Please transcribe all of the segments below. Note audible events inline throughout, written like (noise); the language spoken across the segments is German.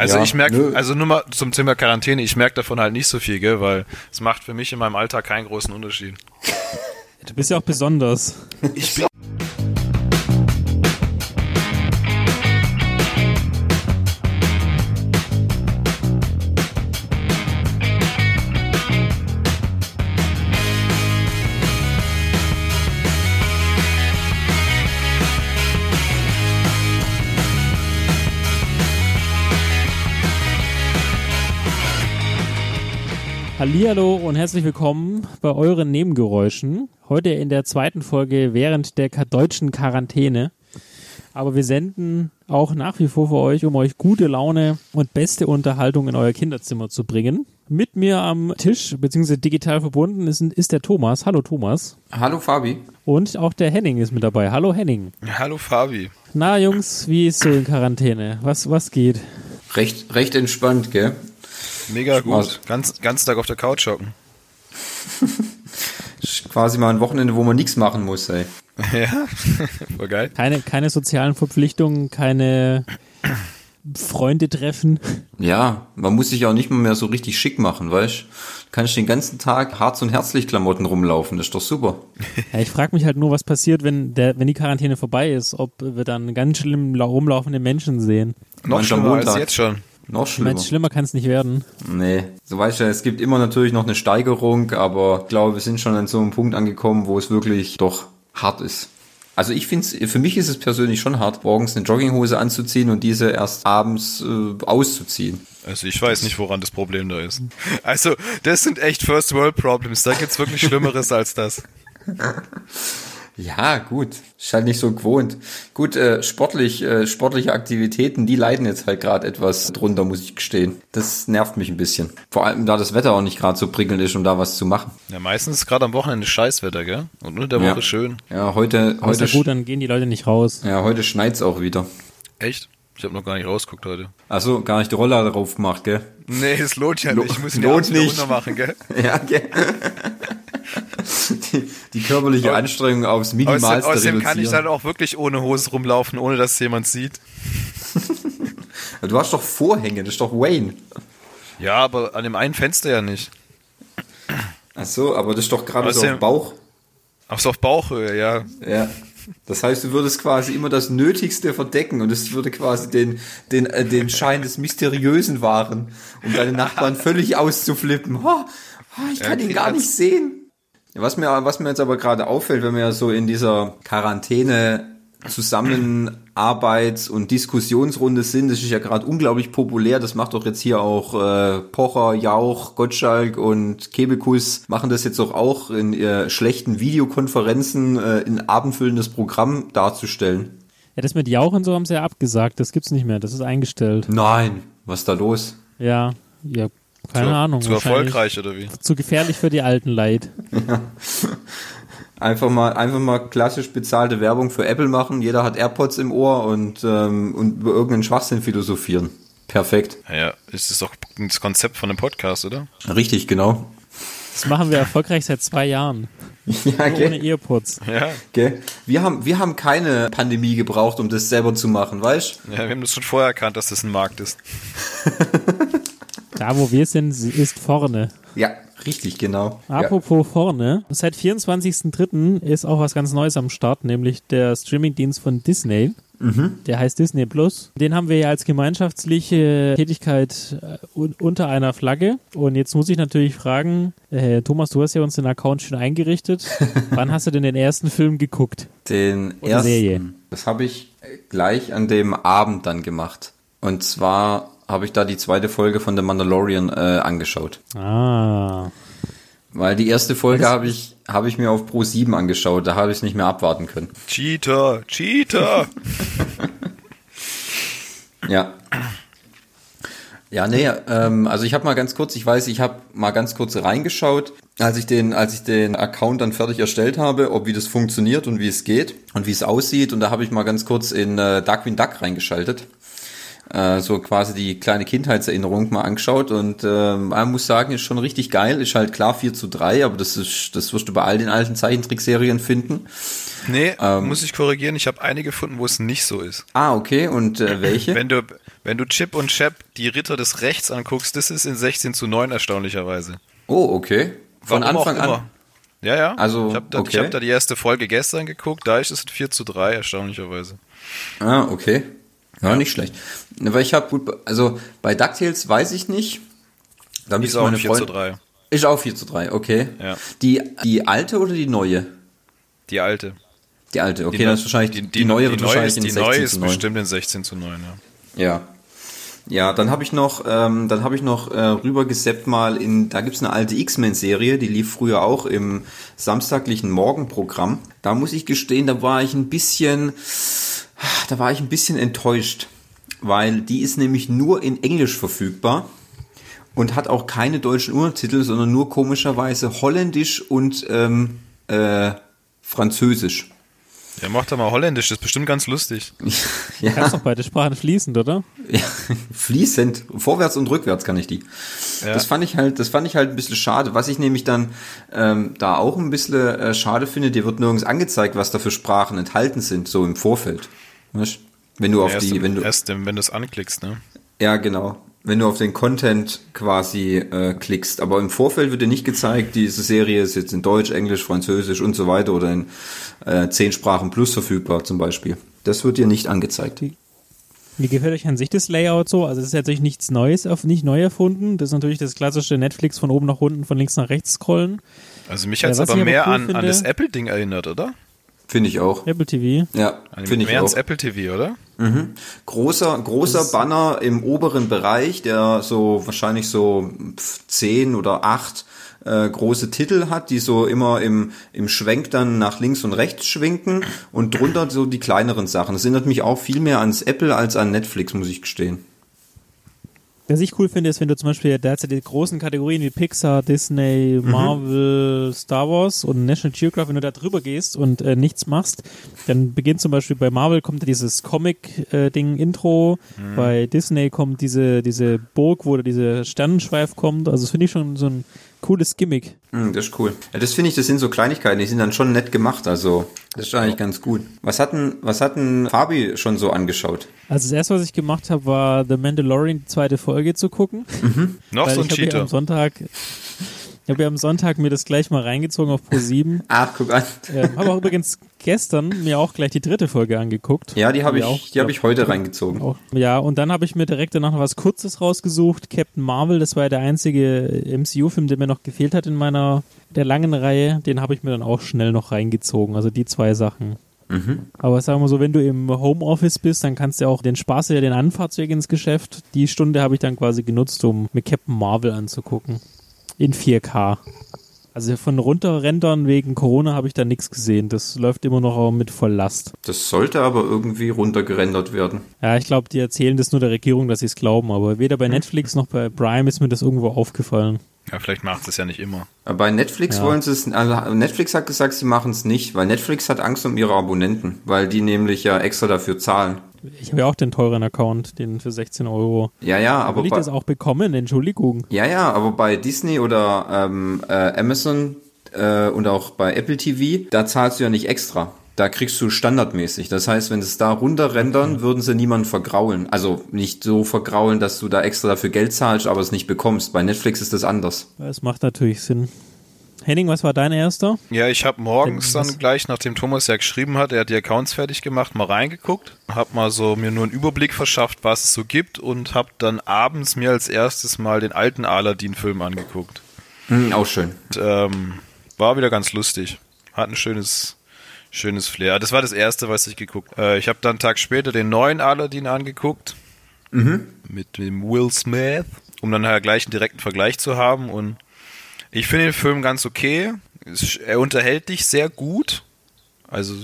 Also Ja, ich merke, also nur mal zum Thema Quarantäne, ich merke davon halt nicht so viel, gell, weil es macht für mich in meinem Alltag keinen großen Unterschied. Du bist ja auch besonders. Ich bin Hallihallo und herzlich willkommen bei euren Nebengeräuschen. Heute in der zweiten Folge während der deutschen Quarantäne. Aber wir senden auch nach wie vor für euch, um euch gute Laune und beste Unterhaltung in euer Kinderzimmer zu bringen. Mit mir am Tisch, beziehungsweise digital verbunden, ist, ist der Thomas. Hallo Thomas. Hallo Fabi. Und auch der Henning ist mit dabei. Hallo Henning. Hallo Fabi. Na Jungs, wie ist so in Quarantäne? Was, was geht? Recht, recht entspannt, gell? Mega gut. Ganz, ganz Tag auf der Couch hocken. Quasi mal ein Wochenende, wo man nichts machen muss, ey. (laughs) Ja, (laughs) voll geil. Keine, keine sozialen Verpflichtungen, keine Freunde treffen. Ja, man muss sich auch nicht mal mehr so richtig schick machen, weißt? Du kannst den ganzen Tag Harz- und Herzlich-Klamotten rumlaufen, das ist doch super. Ja, ich frage mich halt nur, was passiert, wenn, der, wenn die Quarantäne vorbei ist, ob wir dann ganz schlimm la- rumlaufende Menschen sehen. Noch schlimmer als Montag. jetzt schon. Noch schlimmer. meine, schlimmer kann es nicht werden. Nee, so weißt du, es gibt immer natürlich noch eine Steigerung, aber ich glaube, wir sind schon an so einem Punkt angekommen, wo es wirklich doch hart ist. Also ich finde es, für mich ist es persönlich schon hart, morgens eine Jogginghose anzuziehen und diese erst abends äh, auszuziehen. Also ich weiß nicht, woran das Problem da ist. Also, das sind echt First World Problems. Da gibt's wirklich Schlimmeres als das. (laughs) Ja, gut. Ist halt nicht so gewohnt. Gut, äh, sportlich, äh, sportliche Aktivitäten, die leiden jetzt halt gerade etwas drunter, muss ich gestehen. Das nervt mich ein bisschen. Vor allem, da das Wetter auch nicht gerade so prickelnd ist, um da was zu machen. Ja, meistens ist gerade am Wochenende Scheißwetter, gell? Und unter der Ja. Woche schön. Ja, heute, Aber ist heute, ja gut, dann gehen die Leute nicht raus. ja, heute schneit's auch wieder. Echt? Ich habe noch gar nicht rausgeguckt heute. Achso, gar nicht die Roller drauf gemacht, gell? Nee, es lohnt ja nicht. Ich muss ihn lohnt ja nicht. runter machen, gell? (laughs) Ja, gell? (laughs) die, die körperliche Anstrengung aufs Außerdem, Minimalste außerdem kann ich reduzieren. dann auch wirklich ohne Hose rumlaufen, ohne dass jemand sieht. (laughs) Du hast doch Vorhänge, das ist doch Wayne. Ja, aber an dem einen Fenster ja nicht. Achso, aber das ist doch gerade so Außerdem- auf Bauch. Ach so, auf Bauchhöhe, ja. Ja. Das heißt, du würdest quasi immer das Nötigste verdecken und es würde quasi den, den, äh, den Schein des Mysteriösen wahren, um deine Nachbarn völlig auszuflippen. Oh, oh, ich kann Ja, ihn gar nicht sehen. Was mir, was mir jetzt aber gerade auffällt, wenn wir ja so in dieser Quarantäne Zusammenarbeits- und Diskussionsrunde sind, das ist ja gerade unglaublich populär. Das macht doch jetzt hier auch äh, Pocher, Jauch, Gottschalk und Kebekus machen das jetzt doch auch in äh, schlechten Videokonferenzen äh, in abendfüllendes Programm darzustellen. Ja, das mit Jauch und so haben sie ja abgesagt. Das gibt's nicht mehr. Das ist eingestellt. Nein, was ist da los? Ja, ja, keine zu, Ahnung. Zu erfolgreich, oder wie? Zu gefährlich für die alten Leid. (laughs) Einfach mal, einfach mal klassisch bezahlte Werbung für Apple machen. Jeder hat AirPods im Ohr und, ähm, und über irgendeinen Schwachsinn philosophieren. Perfekt. Naja, ist das doch das Konzept von einem Podcast, oder? Richtig, genau. Das machen wir erfolgreich seit zwei Jahren. (laughs) Ja, Nur ohne Earpods. Ja. Gell? Wir haben, wir haben keine Pandemie gebraucht, um das selber zu machen, weißt Ja, wir haben das schon vorher erkannt, dass das ein Markt ist. (laughs) Da, wo wir sind, ist vorne. Ja, richtig, genau. Apropos vorne, seit 24.03. ist auch was ganz Neues am Start, nämlich der Streamingdienst von Disney. Der heißt Disney Plus. Den haben wir ja als gemeinschaftliche Tätigkeit äh, un unter einer Flagge. Und jetzt muss ich natürlich fragen, äh, Thomas, du hast ja uns den Account schon eingerichtet. (laughs) Wann hast du denn den ersten Film geguckt? Ja. Den Oder ersten, Serie. das habe ich gleich an dem Abend dann gemacht. Und zwar habe ich da die zweite Folge von The Mandalorian äh, angeschaut. Ah. Weil die erste Folge habe ich, habe ich mir auf Pro 7 angeschaut, da habe ich es nicht mehr abwarten können. Cheater, Cheater. (laughs) Ja. Ja, nee, ähm, also ich habe mal ganz kurz, ich weiß, ich habe mal ganz kurz reingeschaut, als ich den, als ich den Account dann fertig erstellt habe, ob wie das funktioniert und wie es geht und wie es aussieht. Und da habe ich mal ganz kurz in äh, Darkwing Duck reingeschaltet. Äh, so quasi die kleine Kindheitserinnerung mal angeschaut und äh, man muss sagen, ist schon richtig geil. Ist halt klar 4 zu 3, aber das ist, das wirst du bei all den alten Zeichentrickserien finden. Nee, muss ich korrigieren, ich habe eine gefunden, wo es nicht so ist. Ah, okay. Und äh, welche? Wenn du, wenn du Chip und Chap, die Ritter des Rechts anguckst, das ist in 16 zu 9 erstaunlicherweise. oh, okay. Von Warum Anfang an. Ja, ja. Also, ich habe da, ich okay. hab da die erste Folge gestern geguckt, da ist es 4 zu 3, erstaunlicherweise. Ah, okay. Ja, nicht schlecht. Weil ich habe gut, also bei DuckTales weiß ich nicht. Da Die müsste ist auch meine 4 zu Freundin- 3. Ist auch 4 zu 3, okay. Ja. Die, die alte oder die neue? Die alte. Die alte, okay, die, das ist wahrscheinlich, die, neue wird wahrscheinlich ist, in Die 16 neue zu ist 9. bestimmt in 16 zu 9, ja. Ja. Ja, dann habe ich noch, ähm, dann habe ich noch äh, rübergeseppt mal in, da gibt's eine alte X-Men-Serie, die lief früher auch im samstaglichen Morgenprogramm. Da muss ich gestehen, da war ich ein bisschen, da war ich ein bisschen enttäuscht, weil die ist nämlich nur in Englisch verfügbar und hat auch keine deutschen Untertitel, sondern nur komischerweise Holländisch und ähm, äh, Französisch. Ja, mach doch mal Holländisch, das ist bestimmt ganz lustig. (laughs) ja. Kannst doch beide Sprachen fließend, oder? Ja, fließend, vorwärts und rückwärts kann ich die. Ja. Das fand ich halt, das fand ich halt ein bisschen schade. Was ich nämlich dann ähm, da auch ein bisschen äh, schade finde, dir wird nirgends angezeigt, was da für Sprachen enthalten sind, so im Vorfeld. Weißt? Wenn du auf erst, die, im- wenn du, erst im- wenn du es anklickst, ne? ja genau, wenn du auf den Content quasi äh, klickst. Aber im Vorfeld wird dir nicht gezeigt, diese Serie ist jetzt in Deutsch, Englisch, Französisch und so weiter oder in äh, zehn Sprachen plus verfügbar zum Beispiel. Das wird dir nicht angezeigt. Wie gefällt euch an sich das Layout so? Also es ist natürlich nichts Neues, auf nicht neu erfunden. Das ist natürlich das klassische Netflix von oben nach unten, von links nach rechts scrollen. Also mich Ja, hat's was aber mehr cool an, an das Apple-Ding erinnert, oder? Finde ich auch. Apple TV. Ja, finde ich mehr auch. ans Apple TV, oder? Großer, großer Banner im oberen Bereich, der so wahrscheinlich so zehn oder acht äh, große Titel hat, die so immer im, im Schwenk dann nach links und rechts schwenken und drunter so die kleineren Sachen. Das erinnert mich auch viel mehr ans Apple als an Netflix, muss ich gestehen. Was ich cool finde, ist, wenn du zum Beispiel derzeit die großen Kategorien wie Pixar, Disney, Marvel, Star Wars und National Geographic, wenn du da drüber gehst und äh, nichts machst, dann beginnt zum Beispiel bei Marvel kommt dieses Comic-Ding-Intro, bei Disney kommt diese, diese Burg, wo da dieser Sternenschweif kommt. Also das finde ich schon so ein cooles Gimmick. Hm, das ist cool. Ja, das finde ich, das sind so Kleinigkeiten, die sind dann schon nett gemacht, also das ist eigentlich ganz gut. Was hatten, was hatten Fabi schon so angeschaut? Also das erste, was ich gemacht habe, war The Mandalorian, die zweite Folge zu gucken. Noch Weil so ein ich habe ja Cheater. am Sonntag, ich habe ja am Sonntag mir das gleich mal reingezogen auf Pro 7. (laughs) Ach, guck an. Ähm, habe auch übrigens gestern mir auch gleich die dritte Folge angeguckt. Ja, die habe Ja, ich, auch, die habe glaub- ich heute reingezogen. Auch, ja, und dann habe ich mir direkt danach noch was Kurzes rausgesucht. Captain Marvel, das war ja der einzige MCU-Film, der mir noch gefehlt hat in meiner der langen Reihe. Den habe ich mir dann auch schnell noch reingezogen. Also die zwei Sachen. Aber sagen wir so, wenn du im Homeoffice bist, dann kannst du auch den Spaß ja den Anfahrtsweg ins Geschäft. Die Stunde habe ich dann quasi genutzt, um mir Captain Marvel anzugucken. In 4K. Also von runterrendern wegen Corona habe ich da nichts gesehen. Das läuft immer noch mit Volllast. Das sollte aber irgendwie runtergerendert werden. Ja, ich glaube, die erzählen das nur der Regierung, dass sie es glauben, aber weder bei Netflix noch bei Prime ist mir das irgendwo aufgefallen. Ja, vielleicht macht es ja nicht immer. Aber Bei Netflix Ja. wollen sie es, also Netflix hat gesagt, sie machen es nicht, weil Netflix hat Angst um ihre Abonnenten, weil die nämlich ja extra dafür zahlen. Ich habe ja auch den teuren Account, den für 16 Euro. Ja, ja, aber Will ich bei, das auch bekommen? Entschuldigung. ja, ja, aber bei Disney oder ähm, äh, Amazon äh, und auch bei Apple TV, da zahlst du ja nicht extra. Da kriegst du standardmäßig. Das heißt, wenn sie es da runterrendern, würden sie niemanden vergraulen. Also nicht so vergraulen, dass du da extra dafür Geld zahlst, aber es nicht bekommst. Bei Netflix ist das anders. Das macht natürlich Sinn. Henning, was war dein erster? Ja, ich habe morgens dann gleich, nachdem Thomas ja geschrieben hat, er hat die Accounts fertig gemacht, mal reingeguckt, habe mal so mir nur einen Überblick verschafft, was es so gibt und habe dann abends mir als erstes mal den alten Aladdin-Film angeguckt. Hm, auch schön. Und, ähm, war wieder ganz lustig. Hat ein schönes, schönes Flair. Das war das erste, was ich geguckt. Äh, ich habe dann einen Tag später den neuen Aladdin angeguckt mit dem Will Smith, um dann halt gleich einen direkten Vergleich zu haben. Und ich finde den Film ganz okay. Er unterhält dich sehr gut. Also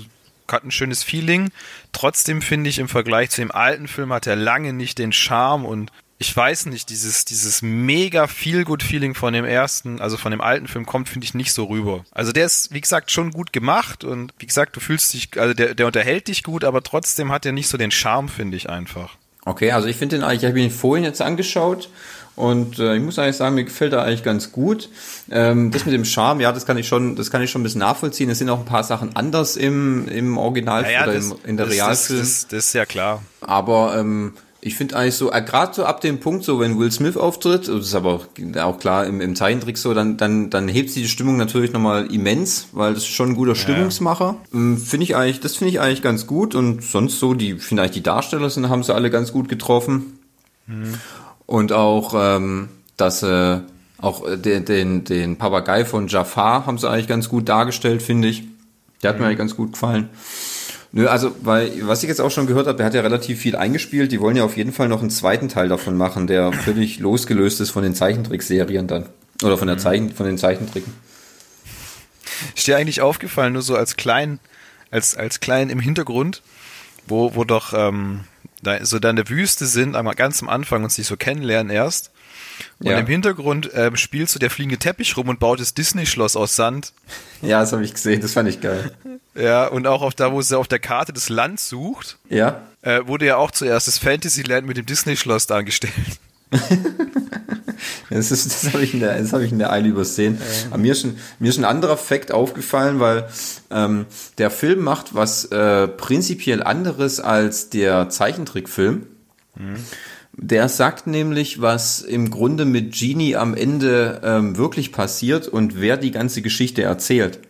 hat ein schönes Feeling. Trotzdem finde ich im Vergleich zu dem alten Film hat er lange nicht den Charme und ich weiß nicht, dieses, dieses mega Feel-Good-Feeling von dem ersten, also von dem alten Film kommt, finde ich nicht so rüber. Also der ist, wie gesagt, schon gut gemacht und wie gesagt, du fühlst dich, also der, der unterhält dich gut, aber trotzdem hat er nicht so den Charme, finde ich einfach. Okay, also ich finde den eigentlich, ich habe ihn vorhin jetzt angeschaut und äh, ich muss eigentlich sagen, mir gefällt er eigentlich ganz gut. Ähm, das mit dem Charme, ja, das kann ich schon, das kann ich schon ein bisschen nachvollziehen. Es sind auch ein paar Sachen anders im, im Original Naja, oder das, im, in der das, Realfilm. Das, das, das ist ja klar. Aber ähm, ich finde eigentlich so, äh, gerade so ab dem Punkt, so wenn Will Smith auftritt, das ist aber auch klar im, im Zeichentrick so, dann, dann, dann hebt sie die Stimmung natürlich nochmal immens, weil das ist schon ein guter Stimmungsmacher. Ähm, finde ich eigentlich, das finde ich eigentlich ganz gut und sonst so, die, finde eigentlich die Darsteller sind, haben sie alle ganz gut getroffen. Und auch, ähm, dass äh, auch äh, den, den, den Papagei von Jafar haben sie eigentlich ganz gut dargestellt, finde ich. Der hat mir eigentlich ganz gut gefallen. Nö, also, weil, was ich jetzt auch schon gehört habe, der hat ja relativ viel eingespielt. Die wollen ja auf jeden Fall noch einen zweiten Teil davon machen, der völlig losgelöst ist von den Zeichentrickserien dann. Oder von der Zeichen, von den Zeichentricken. Ist dir eigentlich aufgefallen, nur so als klein, als, als klein im Hintergrund, wo, wo doch ähm, da so da in der Wüste sind, einmal ganz am Anfang und sich so kennenlernen erst. Und Ja. im Hintergrund ähm, spielt so der fliegende Teppich rum und baut das Disney-Schloss aus Sand. Ja, das habe ich gesehen, das fand ich geil. Ja, und auch auf da, wo sie auf der Karte das Land sucht, Ja, äh, wurde ja auch zuerst das Fantasyland mit dem Disney-Schloss dargestellt. (laughs) Das, ist, das habe ich, in der- das hab ich in der Eile übersehen. Aber mir ist, ein, mir ist ein anderer Fakt aufgefallen, weil ähm, der Film macht was äh, prinzipiell anderes als der Zeichentrickfilm. Der sagt nämlich, was im Grunde mit Genie am Ende ähm, wirklich passiert und wer die ganze Geschichte erzählt.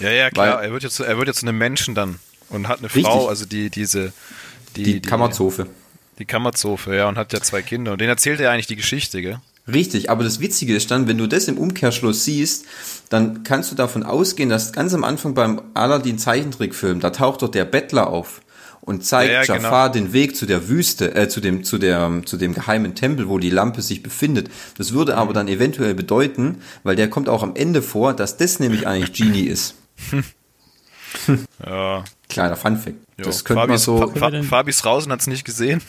Ja, ja, klar. Weil- er wird jetzt, er wird jetzt zu einem Menschen dann und hat eine Richtig. Frau, also die, diese, die, Die, Kammerzofe. Die Kammerzofe, ja, und hat ja zwei Kinder. Und denen erzählt er eigentlich die Geschichte, gell? Richtig, aber das Witzige ist dann, wenn du das im Umkehrschluss siehst, dann kannst du davon ausgehen, dass ganz am Anfang beim Aladdin Zeichentrickfilm, da taucht doch der Bettler auf und zeigt Ja, ja, Jafar den Weg zu der Wüste, äh, zu dem, zu der, zu dem geheimen Tempel, wo die Lampe sich befindet. Das würde aber dann eventuell bedeuten, weil der kommt auch am Ende vor, dass das nämlich eigentlich Genie ist. (laughs) Ja. Kleiner Funfact. Das könnte man so. Fa Fa Fabis raus und hat's nicht gesehen.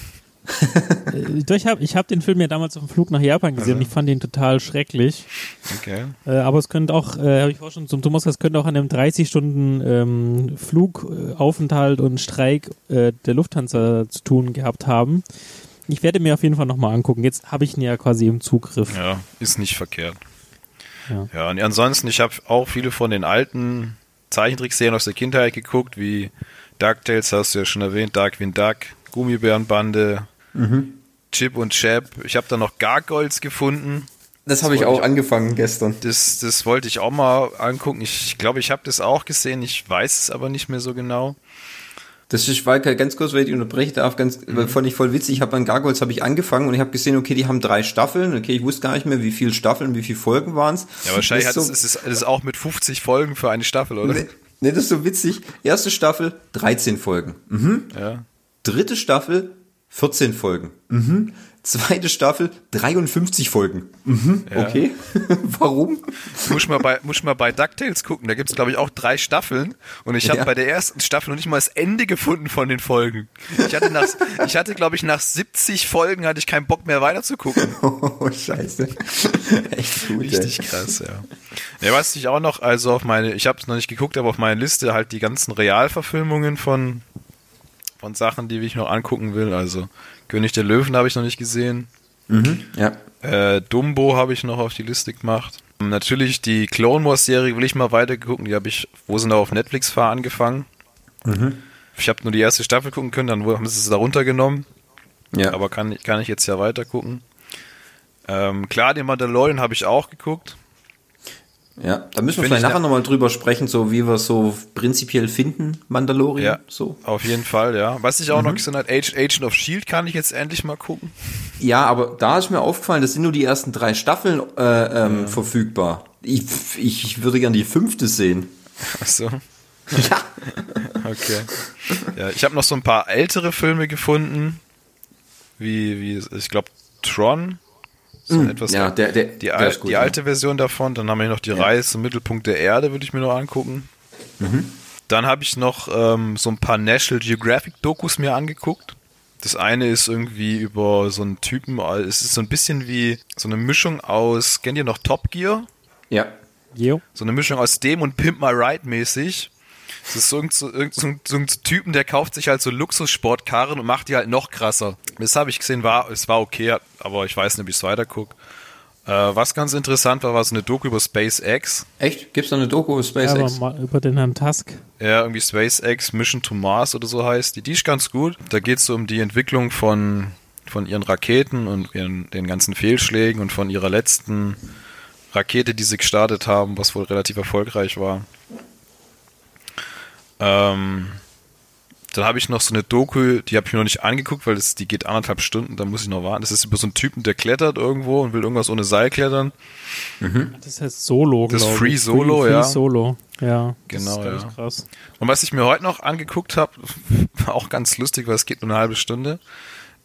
Äh, Ich habe ich hab den Film ja damals auf dem Flug nach Japan gesehen und ich fand ihn total schrecklich. Okay. Äh, aber es könnte auch, äh, habe ich vorhin schon zum Thomas gesagt, es könnte auch an einem 30 Stunden ähm, Flugaufenthalt und Streik äh, der Lufthansa zu tun gehabt haben. Ich werde mir auf jeden Fall nochmal angucken. Jetzt habe ich ihn ja quasi im Zugriff. Ja, ist nicht verkehrt. Ja. Ja, und ansonsten, ich habe auch viele von den alten Zeichentrickserien aus der Kindheit geguckt, wie DuckTales, hast du ja schon erwähnt, Darkwing Duck, Gummibärenbande, Chip und Chap. Ich habe da noch Gargoyles gefunden. Das habe ich auch ich- angefangen gestern. Das, das wollte ich auch mal angucken. Ich glaube, ich habe das auch gesehen. Ich weiß es aber nicht mehr so genau. Das ist, weil ganz kurz, weil ich unterbreche darf, ganz, mhm. fand ich voll witzig. Ich habe an Gargoyles habe ich angefangen und ich habe gesehen, okay, die haben drei Staffeln. Okay, ich wusste gar nicht mehr, wie viele Staffeln, wie viele Folgen waren es. Ja, wahrscheinlich so, es, ist, es auch mit 50 Folgen für eine Staffel, oder? nee, nee, das ist so witzig. Erste Staffel 13 Folgen. Mhm. Ja. Dritte Staffel 14 Folgen. Mhm. Zweite Staffel 53 Folgen. Mhm. Ja. Okay. (laughs) Warum? Muss ich mal bei, muss mal bei DuckTales gucken. Da gibt es, glaube ich, auch drei Staffeln. Und ich habe Ja. bei der ersten Staffel noch nicht mal das Ende gefunden von den Folgen. Ich hatte, nach, ich hatte glaube ich, nach 70 Folgen hatte ich keinen Bock mehr weiter zu gucken. (laughs) Oh, scheiße. Echt gut, Richtig krass, ja. Ja, was ich auch noch, also auf meine, ich habe es noch nicht geguckt, aber auf meine Liste halt die ganzen Realverfilmungen von, von Sachen, die ich noch angucken will. Also König der Löwen habe ich noch nicht gesehen. ey. Ja. Äh, Dumbo habe ich noch auf die Liste gemacht. Natürlich die Clone Wars Serie will ich mal weiter gucken. Die habe ich, wo sind da auf Netflix fahr angefangen. Ich habe nur die erste Staffel gucken können, dann haben sie es da runtergenommen. Ja. Aber kann, kann ich jetzt ja weiter gucken. Ähm, klar, den Mandalorian habe ich auch geguckt. Ja, da müssen wir vielleicht ich nachher ne- nochmal drüber sprechen, so wie wir es so prinzipiell finden, Mandalorian. Ja, So. auf jeden Fall, ja. Was ich auch noch gesehen habe, Age- Agent of Shield kann ich jetzt endlich mal gucken. Ja, aber da ist mir aufgefallen, das sind nur die ersten drei Staffeln äh, ähm, verfügbar. Ich, ich, ich würde gern die fünfte sehen. Achso, (laughs) Ja. okay. Ja, ich habe noch so ein paar ältere Filme gefunden, wie, wie ich glaube, Tron. So ein etwas ja, der, der, die, der al gut, die ja. alte Version davon. Dann haben wir noch die Reise zum Mittelpunkt der Erde, würde ich mir noch angucken. Mhm. Dann habe ich noch ähm, so ein paar National Geographic Dokus mir angeguckt. Das eine ist irgendwie über so einen Typen, äh, es ist so ein bisschen wie so eine Mischung aus, kennt ihr noch Top Gear? Ja. Jo. So eine Mischung aus dem und Pimp My Ride mäßig. Das ist so, so, so, so ein Typen, der kauft sich halt so Luxussportkarren und macht die halt noch krasser. Das habe ich gesehen, war, es war okay, aber ich weiß nicht, wie ich es weitergucke. Äh, was ganz interessant war, war so eine Doku über SpaceX. Echt? Gibt's da eine Doku über SpaceX? Ja, aber mal über den Herrn Tusk. Ja, irgendwie SpaceX Mission to Mars oder so heißt die. Die ist ganz gut. Da geht es so um die Entwicklung von, von ihren Raketen und ihren, den ganzen Fehlschlägen und von ihrer letzten Rakete, die sie gestartet haben, was wohl relativ erfolgreich war. Ähm, dann habe ich noch so eine Doku, die habe ich mir noch nicht angeguckt, weil das, die geht anderthalb Stunden, da muss ich noch warten. Das ist über so einen Typen, der klettert irgendwo und will irgendwas ohne Seil klettern. Mhm. Das heißt Solo, Das ist Free Solo, Free, ja. Free Solo, ja. Genau, das ist ja. krass. Und was ich mir heute noch angeguckt habe, war (laughs) auch ganz lustig, weil es geht nur eine halbe Stunde,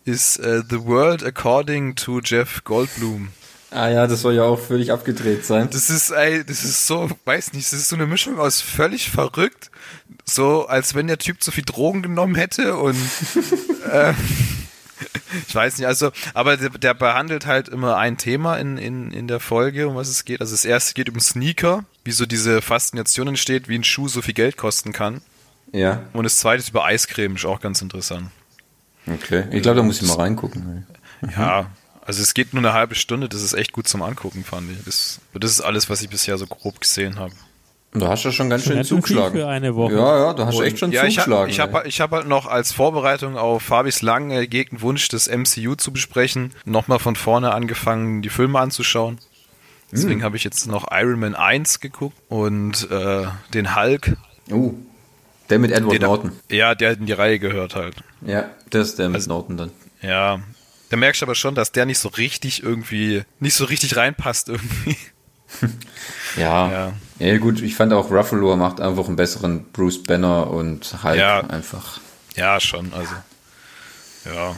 ist äh, The World According to Jeff Goldblum. Ah ja, das soll ja auch völlig abgedreht sein. Das ist, ey, das ist so, weiß nicht, das ist so eine Mischung aus völlig verrückt, so als wenn der Typ zu viel Drogen genommen hätte und (laughs) äh, ich weiß nicht, also, aber der, der behandelt halt immer ein Thema in, in, in der Folge, um was es geht. Also das erste geht um Sneaker, wie so diese Faszination entsteht, wie ein Schuh so viel Geld kosten kann. Ja, Und das zweite ist über Eiscreme, ist auch ganz interessant. okay. Ich glaube, da muss ich mal reingucken. Ja, also es geht nur eine halbe Stunde, das ist echt gut zum Angucken, fand ich. Das, das ist alles, was ich bisher so grob gesehen habe. Du hast ja schon ganz schön zugeschlagen. für eine Woche. Ja, ja, du hast echt schon ja, ich zugeschlagen. habe ich hab, ich hab halt noch als Vorbereitung auf Fabis langen ergegten Wunsch, das MCU zu besprechen, nochmal von vorne angefangen, die Filme anzuschauen. Deswegen Hm. habe ich jetzt noch Iron Man 1 geguckt und äh, den Hulk. oh, der mit Edward Den, Norton. Ja, der in die Reihe gehört halt. Ja, der ist der mit Also- Norton dann. Ja, da merkst du aber schon, dass der nicht so richtig irgendwie, nicht so richtig reinpasst irgendwie. (laughs) Ja. Ja. ja. gut, ich fand auch Ruffalo macht einfach einen besseren Bruce Banner und Hulk Ja. einfach. Ja, schon, also. Ja.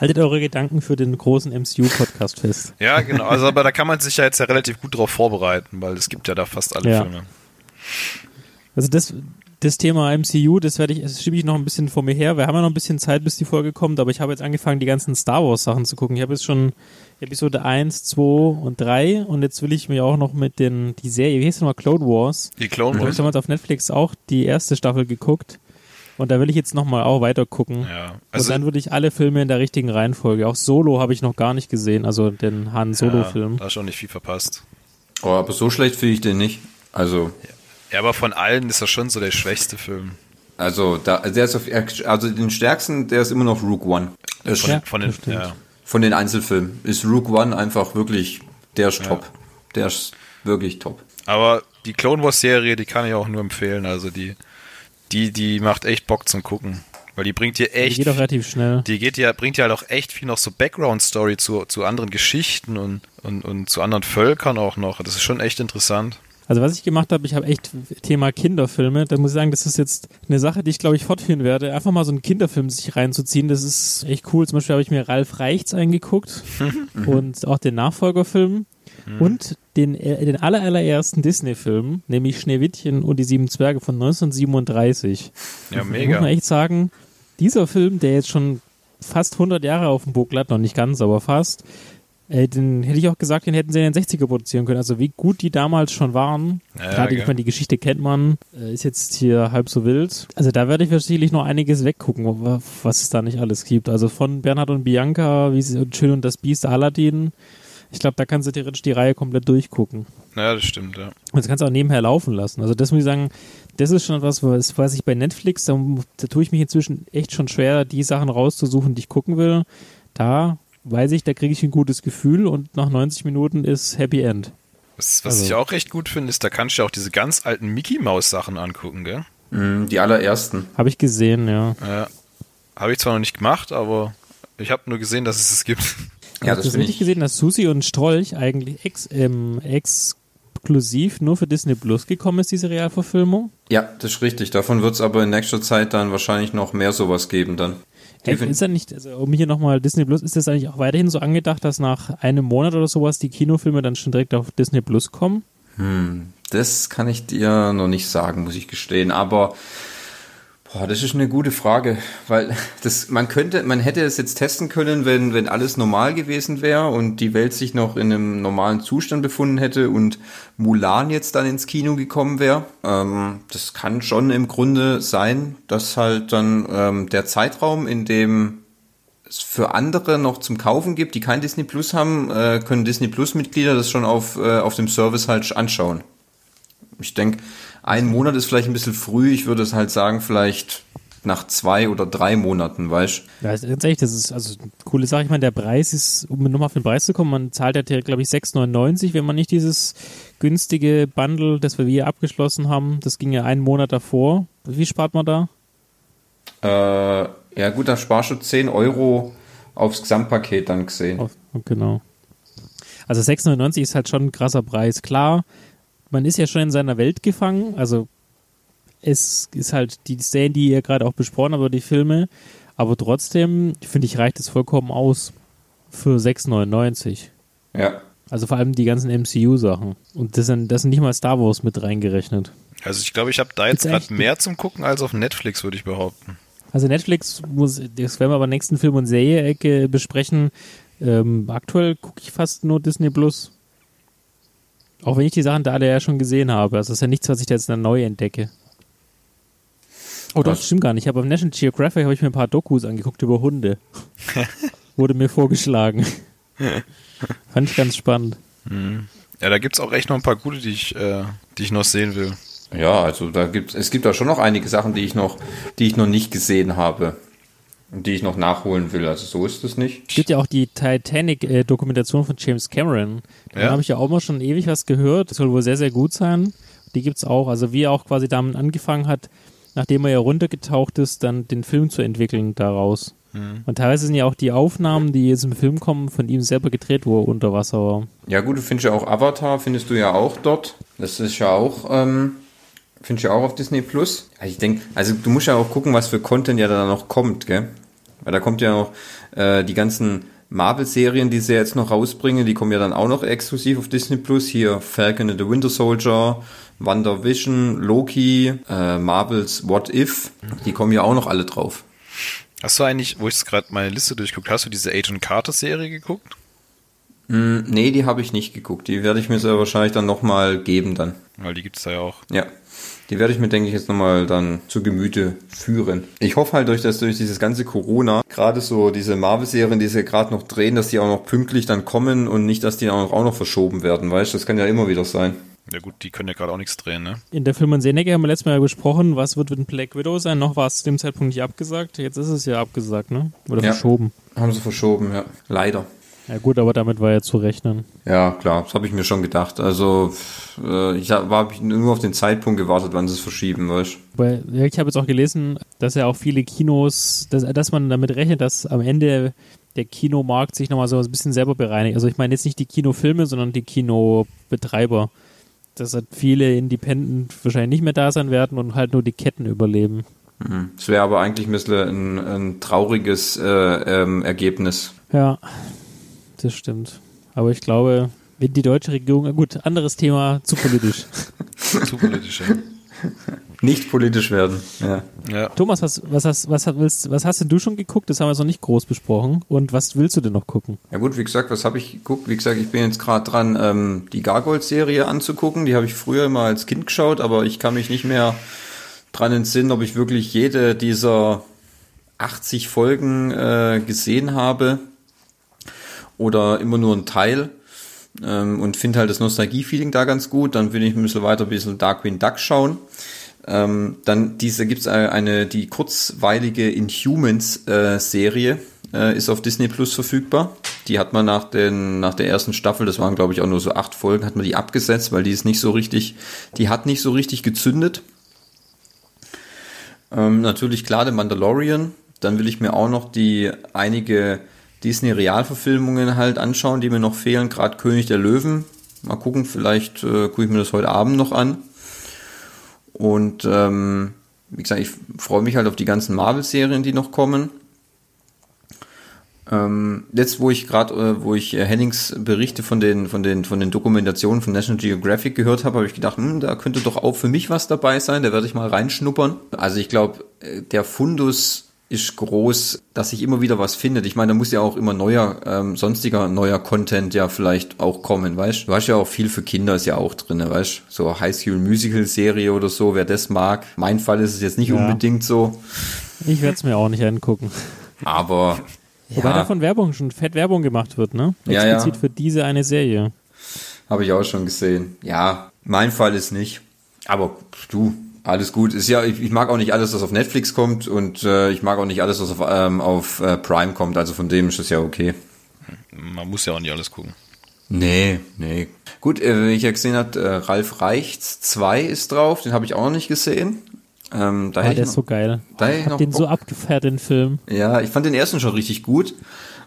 Haltet eure Gedanken für den großen MCU-Podcast fest. Ja, genau. Also, aber da kann man sich ja jetzt ja relativ gut drauf vorbereiten, weil es gibt ja da fast alle Ja. Filme. Also das, das Thema MCU, das werde ich, das schiebe ich noch ein bisschen vor mir her. Wir haben ja noch ein bisschen Zeit, bis die Folge kommt, aber ich habe jetzt angefangen, die ganzen Star Wars Sachen zu gucken. Ich habe jetzt schon Episode 1, 2 und 3 und jetzt will ich mir auch noch mit den, die Serie, wie heißt nochmal, Clone Wars. Die Clone Da habe Wars. ich damals auf Netflix auch die erste Staffel geguckt. Und da will ich jetzt nochmal auch weiter gucken. Ja. und Also, dann würde ich alle Filme in der richtigen Reihenfolge. Auch Solo habe ich noch gar nicht gesehen, also den Han Solo-Film. ja, da hast du auch nicht viel verpasst. Oh, aber so schlecht finde ich den nicht. Also, Ja, aber von allen ist das schon so der schwächste Film. also da, der ist auf, also den stärksten, der ist immer noch Rook One. Das Von, Ja, von den, ja. Von den Einzelfilmen ist Rook One einfach wirklich, der ist top. Der ist wirklich top. Aber die Clone Wars Serie, die kann ich auch nur empfehlen. Also die, die, die macht echt Bock zum Gucken. Weil die bringt dir Die echt, geht auch relativ schnell. die geht ja, bringt ja halt auch echt viel noch so Background-Story zu, zu anderen Geschichten und, und, und zu anderen Völkern auch noch. Das ist schon echt interessant. Also was ich gemacht habe, ich habe echt Thema Kinderfilme. Da muss ich sagen, das ist jetzt eine Sache, die ich glaube ich fortführen werde. Einfach mal so einen Kinderfilm sich reinzuziehen, das ist echt cool. Zum Beispiel habe ich mir Ralf Reichts eingeguckt (laughs) und auch den Nachfolgerfilm und den, äh, den aller, allerersten Disney-Film, nämlich Schneewittchen und die sieben Zwerge von 1937. Ja, Da muss man mega. echt sagen, dieser Film, der jetzt schon fast 100 Jahre auf dem Buckel hat, noch nicht ganz, aber fast, äh, den hätte ich auch gesagt, den hätten sie in den 60er produzieren können. Also wie gut die damals schon waren. Ja, gell. ich meine, die Geschichte kennt man, äh, ist jetzt hier halb so wild. Also da werde ich wahrscheinlich noch einiges weggucken, wa- was es da nicht alles gibt. Also von Bernhard und Bianca, wie sie und Schön und das Biest, Aladdin. Ich glaube, da kannst du theoretisch die Reihe komplett durchgucken. Ja, das stimmt, ja. Und das kannst du auch nebenher laufen lassen. Also das muss ich sagen, das ist schon etwas, was, was ich bei Netflix, da, da tue ich mich inzwischen echt schon schwer, die Sachen rauszusuchen, die ich gucken will. Da weiß ich, da kriege ich ein gutes Gefühl und nach 90 Minuten ist Happy End. Was, was Also- ich auch recht gut finde, ist, da kannst du ja auch diese ganz alten Mickey Maus Sachen angucken, gell? Mm, Die allerersten. Habe ich gesehen, ja. Ja. Habe ich zwar noch nicht gemacht, aber ich habe nur gesehen, dass es es gibt. Ja, Hast das finde richtig ich. gesehen, dass Susi und Strolch eigentlich ex, ähm, exklusiv nur für Disney Plus gekommen ist, diese Realverfilmung? Ja, das ist richtig. Davon wird es aber in nächster Zeit dann wahrscheinlich noch mehr sowas geben dann. Defin- ist ja nicht, also um hier nochmal Disney Plus, ist das eigentlich auch weiterhin so angedacht, dass nach einem Monat oder sowas die Kinofilme dann schon direkt auf Disney Plus kommen? Hm, das kann ich dir noch nicht sagen, muss ich gestehen. Aber Boah, das ist eine gute Frage, weil das, man könnte, man hätte es jetzt testen können, wenn, wenn alles normal gewesen wäre und die Welt sich noch in einem normalen Zustand befunden hätte und Mulan jetzt dann ins Kino gekommen wäre. Ähm, das kann schon im Grunde sein, dass halt dann ähm, der Zeitraum, in dem es für andere noch zum Kaufen gibt, die kein Disney Plus haben, äh, können Disney Plus Mitglieder das schon auf, äh, auf dem Service halt anschauen. Ich denke, ein Monat ist vielleicht ein bisschen früh. Ich würde es halt sagen, vielleicht nach zwei oder drei Monaten, weißt du? Ja, ganz ehrlich, das ist also eine coole Sache. Ich meine, der Preis ist, um nochmal auf den Preis zu kommen, man zahlt ja, glaube ich, 6,99, wenn man nicht dieses günstige Bundle, das wir hier abgeschlossen haben, das ging ja einen Monat davor. Wie spart man da? Äh, ja gut, da sparst du 10 Euro aufs Gesamtpaket dann gesehen. Auf, genau. Also 6,99 ist halt schon ein krasser Preis. Klar, man ist ja schon in seiner Welt gefangen. Also es ist halt die Szenen, die ihr gerade auch besprochen habt, die Filme. Aber trotzdem, finde ich, reicht es vollkommen aus für 6,99. Ja. Also vor allem die ganzen MCU-Sachen. Und das sind, das sind nicht mal Star Wars mit reingerechnet. Also ich glaube, ich habe da jetzt gerade mehr zum Gucken als auf Netflix, würde ich behaupten. Also Netflix muss, das werden wir aber nächsten Film- und Serie-Ecke besprechen. Ähm, aktuell gucke ich fast nur Disney Plus. Auch wenn ich die Sachen da alle ja schon gesehen habe. Also das ist ja nichts, was ich da jetzt dann neu entdecke. Oh doch, das stimmt gar nicht. Ich habe auf National Geographic habe ich mir ein paar Dokus angeguckt über Hunde. (laughs) Wurde mir vorgeschlagen. Fand ich ganz spannend. Hm. Ja, da gibt es auch echt noch ein paar gute, die ich, äh, die ich noch sehen will. Ja, also da gibt es gibt da schon noch einige Sachen, die ich noch, die ich noch nicht gesehen habe die ich noch nachholen will. Also so ist es nicht. Es gibt ja auch die Titanic-Dokumentation von James Cameron. Da ja. habe ich ja auch mal schon ewig was gehört. Das soll wohl sehr, sehr gut sein. Die gibt es auch. Also wie er auch quasi damit angefangen hat, nachdem er ja runtergetaucht ist, dann den Film zu entwickeln daraus. Mhm. Und teilweise sind ja auch die Aufnahmen, die jetzt im Film kommen, von ihm selber gedreht, wo er unter Wasser war. Ja gut, du findest ja auch Avatar, findest du ja auch dort. Das ist ja auch ähm, Findest du auch auf Disney Plus? Ich denke, also du musst ja auch gucken, was für Content ja da noch kommt, gell? Weil da kommt ja noch äh, die ganzen Marvel-Serien, die sie jetzt noch rausbringen, die kommen ja dann auch noch exklusiv auf Disney Plus. Hier Falcon and the Winter Soldier, Wonder Vision, Loki, äh, Marvels What If, die kommen ja auch noch alle drauf. Hast du eigentlich, wo ich gerade meine Liste durchguckt, hast du diese Agent Carter Serie geguckt? Mm, nee, die habe ich nicht geguckt. Die werde ich mir sehr wahrscheinlich dann nochmal geben dann. Weil die gibt es da ja auch. Ja. Die werde ich mir, denke ich, jetzt nochmal dann zu Gemüte führen. Ich hoffe halt, durch, dass durch dieses ganze Corona, gerade so diese Marvel-Serien, die sie gerade noch drehen, dass die auch noch pünktlich dann kommen und nicht, dass die auch noch, auch noch verschoben werden, weißt du? Das kann ja immer wieder sein. Ja gut, die können ja gerade auch nichts drehen, ne? In der Film und Senecke haben wir letztes Mal ja besprochen, was wird mit Black Widow sein. Noch war es zu dem Zeitpunkt nicht abgesagt. Jetzt ist es ja abgesagt, ne? Oder ja, verschoben. Haben sie verschoben, ja. Leider. Ja gut, aber damit war ja zu rechnen. Ja, klar, das habe ich mir schon gedacht. Also äh, ich habe hab nur auf den Zeitpunkt gewartet, wann sie es verschieben, weißt Weil, ja, Ich habe jetzt auch gelesen, dass ja auch viele Kinos, dass, dass man damit rechnet, dass am Ende der Kinomarkt sich nochmal so ein bisschen selber bereinigt. Also ich meine jetzt nicht die Kinofilme, sondern die Kinobetreiber. Dass halt viele Independent wahrscheinlich nicht mehr da sein werden und halt nur die Ketten überleben. Mhm. Es wäre aber eigentlich ein bisschen ein, ein trauriges äh, ähm, Ergebnis. Ja, das stimmt. Aber ich glaube, wenn die deutsche Regierung, gut, anderes Thema, zu politisch. (laughs) zu politisch, ja. (laughs) Nicht politisch werden. Ja. ja. Thomas, was, was, hast, was, willst, was hast denn du schon geguckt? Das haben wir jetzt noch nicht groß besprochen. Und was willst du denn noch gucken? Ja gut, wie gesagt, was habe ich geguckt? Wie gesagt, ich bin jetzt gerade dran, ähm, die Gargoyle-Serie anzugucken. Die habe ich früher mal als Kind geschaut, aber ich kann mich nicht mehr dran entsinnen, ob ich wirklich jede dieser 80 Folgen äh, gesehen habe oder immer nur ein Teil ähm, und finde halt das Nostalgie-Feeling da ganz gut. Dann will ich ein bisschen weiter ein bisschen Darkwing Duck schauen. Ähm, dann diese gibt's eine die kurzweilige Inhumans äh, äh, ist auf Disney Plus verfügbar. Die hat man nach den nach der ersten Staffel, das waren glaube ich auch nur so acht Folgen, hat man die abgesetzt, weil die ist nicht so richtig, die hat nicht so richtig gezündet. Ähm, natürlich klar, der Mandalorian. Dann will ich mir auch noch die einige Disney-Realverfilmungen halt anschauen, die mir noch fehlen, gerade König der Löwen. Mal gucken, vielleicht äh, gucke ich mir das heute Abend noch an. Und ähm, wie gesagt, ich freue mich halt auf die ganzen Marvel-Serien, die noch kommen. Ähm, jetzt, wo ich gerade, äh, wo ich äh, Hennings Berichte von den, von den, von den Dokumentationen von National Geographic gehört habe, habe ich gedacht, hm, da könnte doch auch für mich was dabei sein. Da werde ich mal reinschnuppern. Also ich glaube, äh, der Fundus ist groß, dass sich immer wieder was findet. Ich meine, da muss ja auch immer neuer, ähm, sonstiger neuer Content ja vielleicht auch kommen, weißt du? hast ja auch viel für Kinder ist ja auch drin, weißt du? So High School Musical Serie oder so, wer das mag. Mein Fall ist es jetzt nicht ja. unbedingt so. Ich werde es mir auch nicht angucken. Aber (laughs) Wobei ja. davon Werbung schon fett Werbung gemacht wird, ne? Explizit ja, ja. für diese eine Serie. Habe ich auch schon gesehen. Ja, mein Fall ist nicht. Aber du, alles gut. Ist ja, ich, ich, mag auch nicht alles, was auf Netflix kommt und äh, ich mag auch nicht alles, was auf, ähm, auf äh, Prime kommt. Also von dem ist das ja okay. Man muss ja auch nicht alles gucken. Nee, nee. Gut, äh, wie ich ja gesehen habe, äh, Ralf Reichts 2 ist drauf, den habe ich auch noch nicht gesehen. Ähm, da ah, der ist so geil. Da ich hab den Bock. so abgefährt, den Film. Ja, ich fand den ersten schon richtig gut.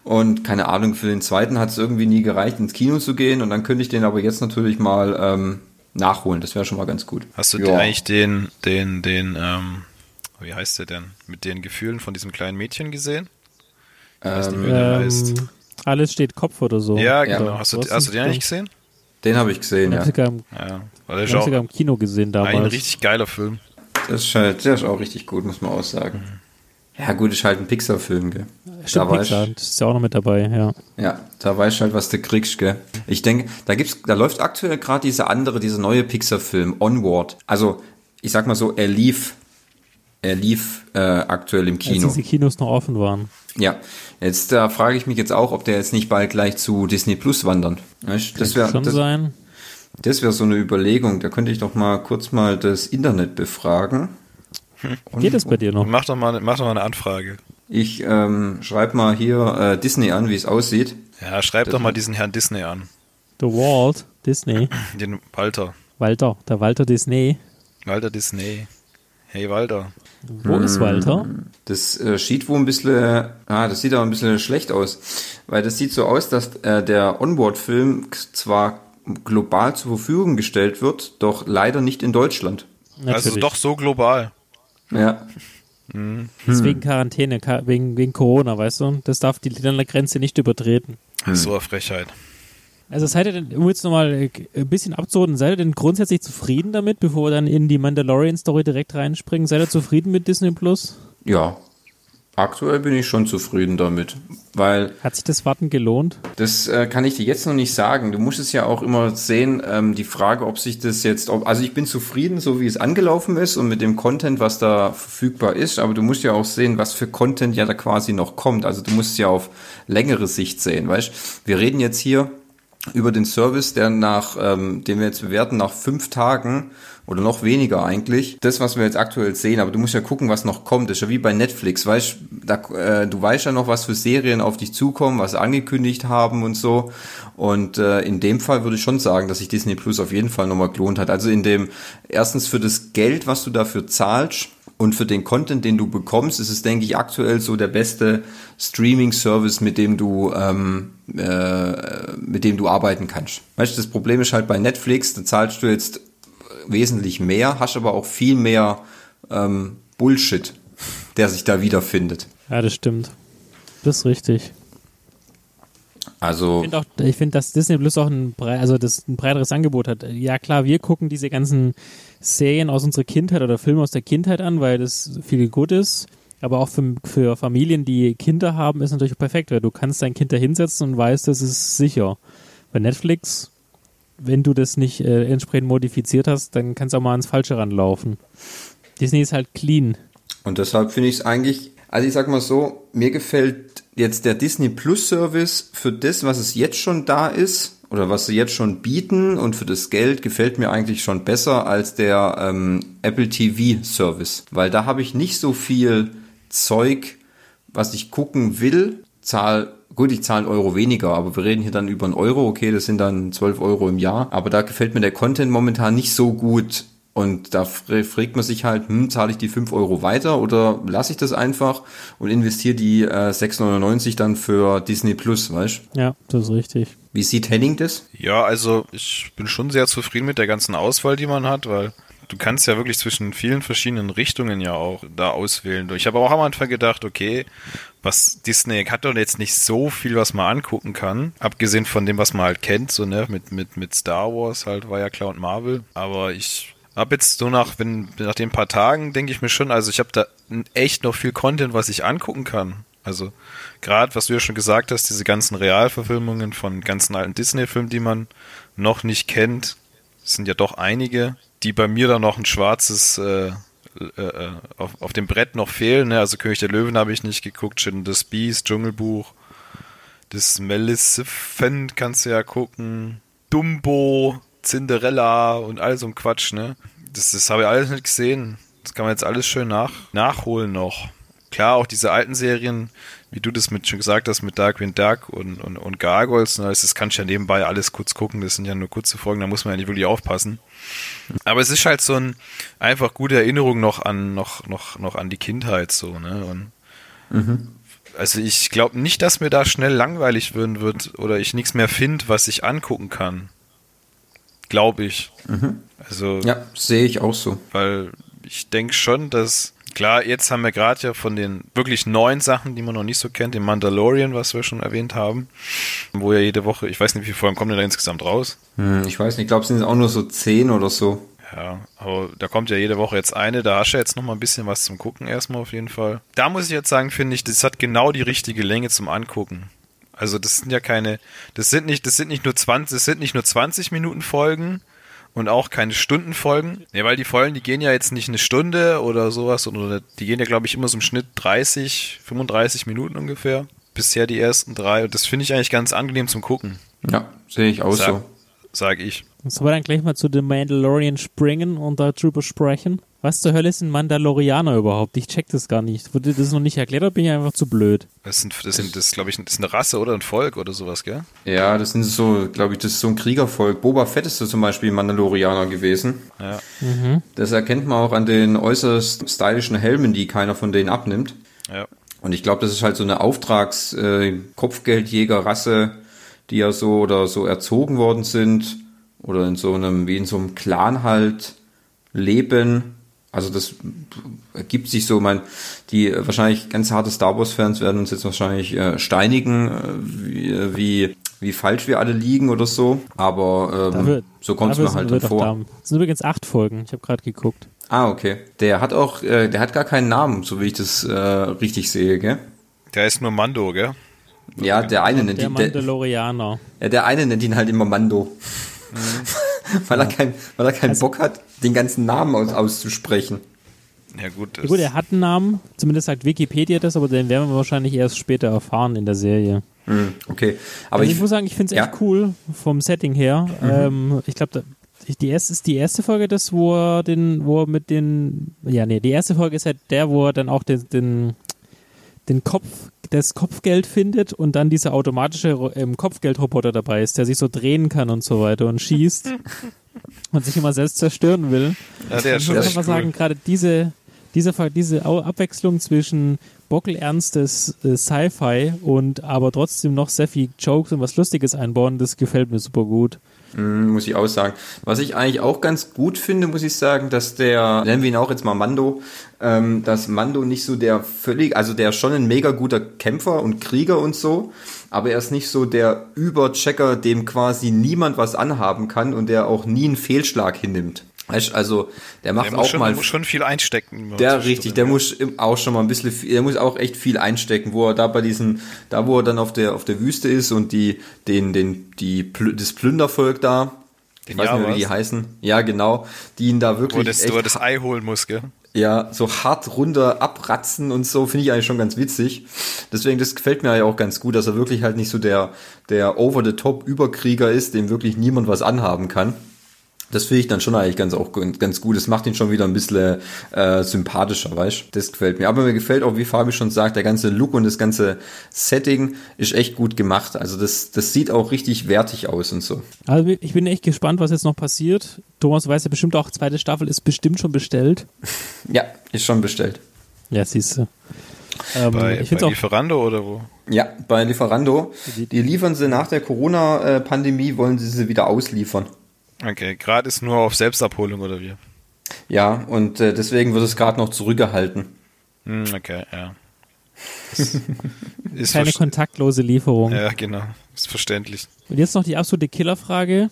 Und keine Ahnung, für den zweiten hat es irgendwie nie gereicht, ins Kino zu gehen. Und dann könnte ich den aber jetzt natürlich mal ähm, nachholen. Das wäre schon mal ganz gut. Hast du ja. eigentlich den, den, den, ähm, wie heißt der denn? Mit den Gefühlen von diesem kleinen Mädchen gesehen? Ich weiß nicht, wie der ähm, heißt. Alles steht Kopf oder so. Ja, genau. Ja. Hast, du, hast du den eigentlich gesehen? Den habe ich gesehen, ja. Sogar im, ja. Weil ich sogar im Kino gesehen damals. Ein richtig geiler Film. Das ist, halt, der ist auch richtig gut, muss man auch sagen. Mhm. Ja, gut, ist halt ein Pixar-Film, gell? Stimmt, da Pixar, das ist ja auch noch mit dabei, ja. Ja, da weißt du halt, was du kriegst, gell? Ich denke, da gibt's, da läuft aktuell gerade diese andere, diese neue Pixar-Film, Onward. Also, ich sag mal so, er lief, er lief äh, aktuell im Kino. Als diese Kinos noch offen waren. Ja, jetzt da frage ich mich jetzt auch, ob der jetzt nicht bald gleich zu Disney Plus wandern. Weißt, das wäre schon das, sein. Das wäre so eine Überlegung. Da könnte ich doch mal kurz mal das Internet befragen. Hm. Geht es bei dir noch? Mach doch mal, mach doch mal eine Anfrage. Ich ähm, schreibe mal hier äh, Disney an, wie es aussieht. Ja, schreib das doch mal diesen Herrn Disney an. The Walt Disney. (clears throat) Den Walter. Walter, der Walter Disney. Walter Disney. Hey Walter. Wo hm, ist Walter? Das äh, sieht wohl ein bisschen, ah, das sieht aber ein bisschen schlecht aus. Weil das sieht so aus, dass äh, der Onboard-Film zwar global zur Verfügung gestellt wird, doch leider nicht in Deutschland. Natürlich. Also doch so global. Ja. Mhm. Deswegen Quarantäne, wegen, wegen Corona, weißt du? Das darf die Ländergrenze nicht übertreten. Hm. So eine Frechheit. Also seid ihr denn, um jetzt nochmal äh, ein bisschen abzuholen, seid ihr denn grundsätzlich zufrieden damit, bevor wir dann in die Mandalorian-Story direkt reinspringen? Seid ihr zufrieden mit Disney Plus? Ja, Aktuell bin ich schon zufrieden damit, weil. Hat sich das Warten gelohnt? Das äh, kann ich dir jetzt noch nicht sagen. Du musst es ja auch immer sehen, ähm, die Frage, ob sich das jetzt, ob, also ich bin zufrieden, so wie es angelaufen ist und mit dem Content, was da verfügbar ist, aber du musst ja auch sehen, was für Content ja da quasi noch kommt. Also du musst ja auf längere Sicht sehen, weißt? Wir reden jetzt hier über den Service, der nach, ähm, den wir jetzt bewerten, nach fünf Tagen oder noch weniger eigentlich. Das, was wir jetzt aktuell sehen, aber du musst ja gucken, was noch kommt. Das ist ja wie bei Netflix, weißt da, äh, du weißt ja noch, was für Serien auf dich zukommen, was angekündigt haben und so. Und äh, in dem Fall würde ich schon sagen, dass sich Disney Plus auf jeden Fall nochmal gelohnt hat. Also in dem, erstens für das Geld, was du dafür zahlst, und für den Content, den du bekommst, ist es, denke ich, aktuell so der beste Streaming-Service, mit dem du ähm, äh, mit dem du arbeiten kannst. Weißt du, das Problem ist halt bei Netflix, da zahlst du jetzt wesentlich mehr, hast aber auch viel mehr ähm, Bullshit, der sich da wiederfindet. Ja, das stimmt. Das ist richtig. Also ich finde, auch, ich finde, dass Disney Plus auch ein, also das ein breiteres Angebot hat. Ja klar, wir gucken diese ganzen Serien aus unserer Kindheit oder Filme aus der Kindheit an, weil das viel gut ist. Aber auch für, für Familien, die Kinder haben, ist natürlich perfekt, weil du kannst dein Kind da hinsetzen und weißt, das ist sicher. Bei Netflix wenn du das nicht äh, entsprechend modifiziert hast, dann kannst du auch mal ans Falsche ranlaufen. Disney ist halt clean. Und deshalb finde ich es eigentlich, also ich sag mal so, mir gefällt jetzt der Disney Plus Service für das, was es jetzt schon da ist, oder was sie jetzt schon bieten und für das Geld gefällt mir eigentlich schon besser als der ähm, Apple TV Service, weil da habe ich nicht so viel Zeug, was ich gucken will, zahl Gut, ich zahle einen Euro weniger, aber wir reden hier dann über einen Euro, okay, das sind dann 12 Euro im Jahr. Aber da gefällt mir der Content momentan nicht so gut. Und da fragt man sich halt, hm, zahle ich die 5 Euro weiter oder lasse ich das einfach und investiere die äh, 6,99 dann für Disney Plus, weißt Ja, das ist richtig. Wie sieht Henning das? Ja, also ich bin schon sehr zufrieden mit der ganzen Auswahl, die man hat, weil du kannst ja wirklich zwischen vielen verschiedenen Richtungen ja auch da auswählen. Ich habe auch am Anfang gedacht, okay, was Disney hat doch jetzt nicht so viel, was man angucken kann. Abgesehen von dem, was man halt kennt, so, ne, mit, mit, mit Star Wars halt war ja klar und Marvel. Aber ich hab jetzt so nach, wenn, nach den paar Tagen denke ich mir schon, also ich habe da echt noch viel Content, was ich angucken kann. Also gerade, was du ja schon gesagt hast, diese ganzen Realverfilmungen von ganzen alten Disney-Filmen, die man noch nicht kennt, sind ja doch einige, die bei mir dann noch ein schwarzes äh, äh, äh, auf, auf dem Brett noch fehlen. Ne? Also König der Löwen habe ich nicht geguckt, Schön das Beast, Dschungelbuch, das Maleficent kannst du ja gucken, Dumbo, Cinderella und all so ein Quatsch, ne? Das, das habe ich alles nicht gesehen. Das kann man jetzt alles schön nach, nachholen noch. Klar, auch diese alten Serien, wie du das mit schon gesagt hast, mit Darkwing Duck und, und, und Gargoyles, und alles, das kannst du ja nebenbei alles kurz gucken, das sind ja nur kurze Folgen, da muss man ja nicht wirklich aufpassen. Aber es ist halt so ein einfach gute Erinnerung noch an, noch, noch, noch an die Kindheit so, ne? Und mhm. Also ich glaube nicht, dass mir da schnell langweilig werden wird oder ich nichts mehr finde, was ich angucken kann. Glaube ich. Mhm. Also. Ja, sehe ich auch so. Weil ich denke schon, dass Klar, jetzt haben wir gerade ja von den wirklich neuen Sachen, die man noch nicht so kennt, den Mandalorian, was wir schon erwähnt haben, wo ja jede Woche, ich weiß nicht, wie viele Folgen kommen denn da insgesamt raus? Hm, ich weiß nicht, ich glaube, es sind auch nur so zehn oder so. Ja, aber da kommt ja jede Woche jetzt eine, da hast du jetzt noch mal ein bisschen was zum Gucken erstmal auf jeden Fall. Da muss ich jetzt sagen, finde ich, das hat genau die richtige Länge zum Angucken. Also das sind ja keine, das sind nicht, das sind nicht nur 20, das sind nicht nur 20 Minuten Folgen, und auch keine Stundenfolgen. Ne, weil die Folgen, die gehen ja jetzt nicht eine Stunde oder sowas, oder die gehen ja, glaube ich, immer so im Schnitt 30, 35 Minuten ungefähr. Bisher die ersten drei. Und das finde ich eigentlich ganz angenehm zum Gucken. Ja, sehe ich auch sag, so. Sag ich. Sollen wir dann gleich mal zu The Mandalorian springen und darüber sprechen? Was zur Hölle ist ein Mandalorianer überhaupt? Ich check das gar nicht. Wurde das noch nicht erklärt oder bin ich einfach zu blöd? Das sind, das sind, das glaube ich, das ist eine Rasse oder ein Volk oder sowas, gell? Ja, das sind so, glaube ich, das ist so ein Kriegervolk. Boba Fett ist so zum Beispiel Mandalorianer gewesen. Ja. Mhm. Das erkennt man auch an den äußerst stylischen Helmen, die keiner von denen abnimmt. Ja. Und ich glaube, das ist halt so eine Auftrags-Kopfgeldjäger-Rasse, äh, die ja so oder so erzogen worden sind oder in so einem, wie in so einem Clan halt leben. Also das ergibt sich so, mein, die wahrscheinlich ganz harte Star Wars-Fans werden uns jetzt wahrscheinlich äh, steinigen, äh, wie, wie, wie falsch wir alle liegen oder so. Aber ähm, dafür, so kommt es mir halt vor. Es sind übrigens acht Folgen, ich habe gerade geguckt. Ah, okay. Der hat auch, äh, der hat gar keinen Namen, so wie ich das äh, richtig sehe, gell? Der ist nur Mando, gell? Ja, der eine nennt ihn. Der Mandalorianer. Ja, der eine nennt ihn halt immer Mando. Mhm. (laughs) weil, er kein, weil er keinen also, Bock hat, den ganzen Namen aus, auszusprechen. Ja gut, ja gut, er hat einen Namen, zumindest sagt Wikipedia das, aber den werden wir wahrscheinlich erst später erfahren in der Serie. Mhm, okay, aber also ich, ich, muss sagen, ich finde es ja. echt cool vom Setting her. Mhm. Ähm, ich glaube, die erste ist die erste Folge, das wo er den, wo er mit den, ja nee, die erste Folge ist halt der, wo er dann auch den, den, den Kopf das Kopfgeld findet und dann dieser automatische ähm, Kopfgeldroboter dabei ist, der sich so drehen kann und so weiter und schießt (laughs) und sich immer selbst zerstören will. Ja, der ist schon ich muss einfach cool. sagen, gerade diese, diese, diese Abwechslung zwischen bockelernstes äh, Sci-Fi und aber trotzdem noch sehr viel Jokes und was Lustiges einbauen, das gefällt mir super gut. Mm, muss ich auch sagen. Was ich eigentlich auch ganz gut finde, muss ich sagen, dass der, nennen wir ihn auch jetzt mal Mando, ähm, dass Mando nicht so der völlig, also der ist schon ein mega guter Kämpfer und Krieger und so, aber er ist nicht so der Überchecker, dem quasi niemand was anhaben kann und der auch nie einen Fehlschlag hinnimmt. Weißt, also der macht der auch schon, mal. Der muss schon viel einstecken. Der richtig, der ja. muss auch schon mal ein bisschen, der muss auch echt viel einstecken, wo er da bei diesem, da wo er dann auf der auf der Wüste ist und die den den die das Plündervolk da, ich weiß ja, nicht mehr, wie die heißen. Ja, genau, die ihn da wirklich. Wo das, echt, wo das Ei holen muss, gell? Ja, so hart runter abratzen und so finde ich eigentlich schon ganz witzig. Deswegen, das gefällt mir ja auch ganz gut, dass er wirklich halt nicht so der, der over-the-top-Überkrieger ist, dem wirklich niemand was anhaben kann. Das finde ich dann schon eigentlich ganz auch ganz gut. Das macht ihn schon wieder ein bisschen äh, sympathischer, weißt Das gefällt mir. Aber mir gefällt auch, wie Fabi schon sagt, der ganze Look und das ganze Setting ist echt gut gemacht. Also das, das sieht auch richtig wertig aus und so. Also ich bin echt gespannt, was jetzt noch passiert. Thomas weiß ja bestimmt auch, zweite Staffel ist bestimmt schon bestellt. (laughs) ja, ist schon bestellt. Ja, siehst du. Ähm, bei, ich bei Lieferando oder wo? Ja, bei Lieferando. Die liefern sie nach der Corona-Pandemie, wollen sie sie wieder ausliefern. Okay, gerade ist nur auf Selbstabholung oder wie? Ja, und äh, deswegen wird es gerade noch zurückgehalten. Hm, okay, ja. (laughs) Ist Keine kontaktlose Lieferung. Ja, genau. Ist verständlich. Und jetzt noch die absolute Killerfrage.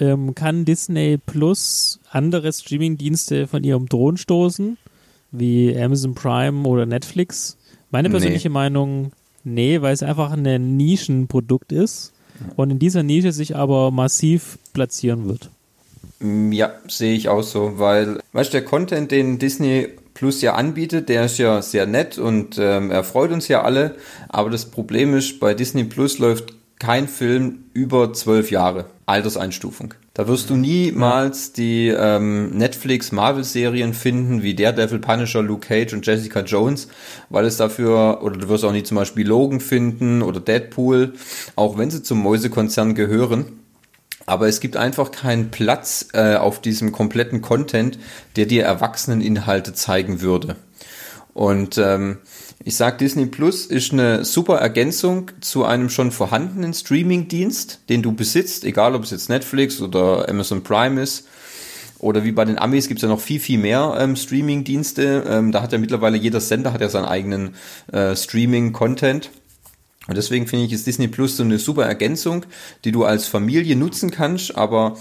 Ähm, kann Disney Plus andere Streamingdienste von ihrem Thron stoßen, wie Amazon Prime oder Netflix? Meine Nee. persönliche Meinung, nee, weil es einfach ein Nischenprodukt ist und in dieser Nische sich aber massiv platzieren wird. Mm, Ja, sehe ich auch so, weil, weißt du, der Content, den Disney Plus ja anbietet, der ist ja sehr nett und ähm, er freut uns ja alle, aber das Problem ist, bei Disney Plus läuft kein Film über zwölf Jahre Alterseinstufung. Da wirst du niemals die ähm, Netflix Marvel-Serien finden, wie Daredevil, Punisher, Luke Cage und Jessica Jones, weil es dafür, oder du wirst auch nie zum Beispiel Logan finden oder Deadpool, auch wenn sie zum Mäusekonzern gehören. Aber es gibt einfach keinen Platz äh, auf diesem kompletten Content, der dir Erwachseneninhalte zeigen würde. Und ähm, ich sag, Disney Plus ist eine super Ergänzung zu einem schon vorhandenen Streaming-Dienst, den du besitzt, egal ob es jetzt Netflix oder Amazon Prime ist. Oder wie bei den Amis gibt es ja noch viel, viel mehr ähm, Streaming-Dienste. Ähm, da hat ja mittlerweile jeder Sender hat ja seinen eigenen äh, Streaming-Content. Und deswegen finde ich, ist Disney Plus so eine super Ergänzung, die du als Familie nutzen kannst, aber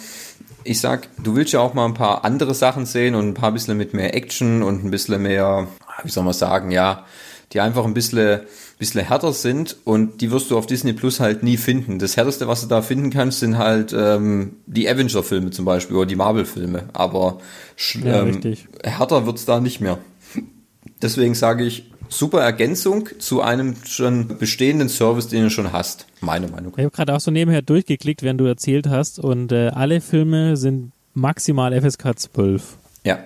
ich sag, du willst ja auch mal ein paar andere Sachen sehen und ein paar bisschen mit mehr Action und ein bisschen mehr, wie soll man sagen, ja, die einfach ein bisschen, bisschen härter sind und die wirst du auf Disney Plus halt nie finden. Das härteste, was du da finden kannst, sind halt ähm, die Avenger-Filme zum Beispiel oder die Marvel-Filme, aber Ja, ähm, härter wird's da nicht mehr. Deswegen sage ich, super Ergänzung zu einem schon bestehenden Service, den du schon hast. Meine Meinung. Ich habe gerade auch so nebenher durchgeklickt, während du erzählt hast und äh, alle Filme sind maximal FSK 12. Ja,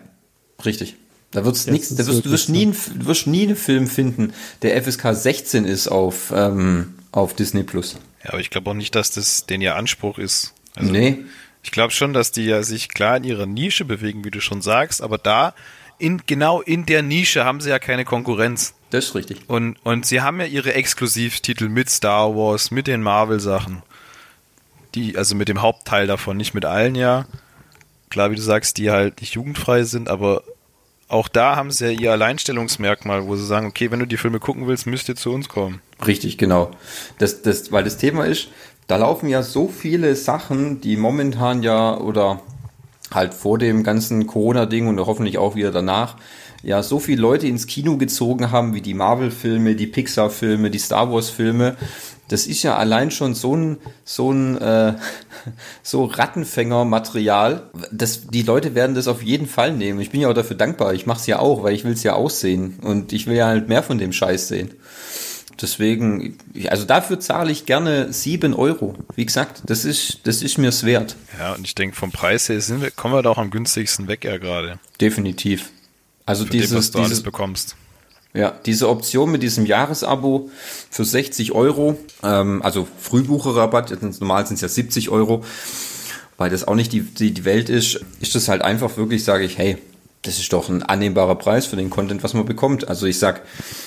richtig. Da wird's Das ist da wirst, du wirst nie, einen- du wirst nie einen Film finden, der FSK 16 ist auf, ähm, auf Disney Plus. Ja, aber ich glaube auch nicht, dass das den ihr Anspruch ist. Also, nee. Ich glaube schon, dass die ja sich klar in ihrer Nische bewegen, wie du schon sagst, aber da in genau in der Nische haben sie ja keine Konkurrenz. Das ist richtig. Und, und sie haben ja ihre Exklusivtitel mit Star Wars, mit den Marvel-Sachen. Die, also mit dem Hauptteil davon, nicht mit allen ja. Klar, wie du sagst, die halt nicht jugendfrei sind, aber auch da haben sie ja ihr Alleinstellungsmerkmal, wo sie sagen, okay, wenn du die Filme gucken willst, müsst ihr zu uns kommen. Richtig, genau. Das, das, weil das Thema ist, da laufen ja so viele Sachen, die momentan ja oder halt vor dem ganzen Corona-Ding und hoffentlich auch wieder danach, ja, so viele Leute ins Kino gezogen haben, wie die Marvel-Filme, die Pixar-Filme, die Star Wars-Filme. Das ist ja allein schon so ein, so ein, äh, (laughs) so Rattenfänger-Material. Das, die Leute werden das auf jeden Fall nehmen. Ich bin ja auch dafür dankbar. Ich mache es ja auch, weil ich will es ja aussehen. Und ich will ja halt mehr von dem Scheiß sehen. Deswegen, also dafür zahle ich gerne sieben Euro. Wie gesagt, das ist, das ist mir's wert. Ja, und ich denke, vom Preis her sind wir, kommen wir da auch am günstigsten weg ja gerade. Definitiv. Also Für das, was dieses, du alles dieses, bekommst. ja, diese Option mit diesem Jahresabo für 60 Euro, ähm, also Frühbucherrabatt, normal sind es ja 70 Euro, weil das auch nicht die, die, die Welt ist, ist das halt einfach wirklich, sage ich, hey, das ist doch ein annehmbarer Preis für den Content, was man bekommt. Also ich sag,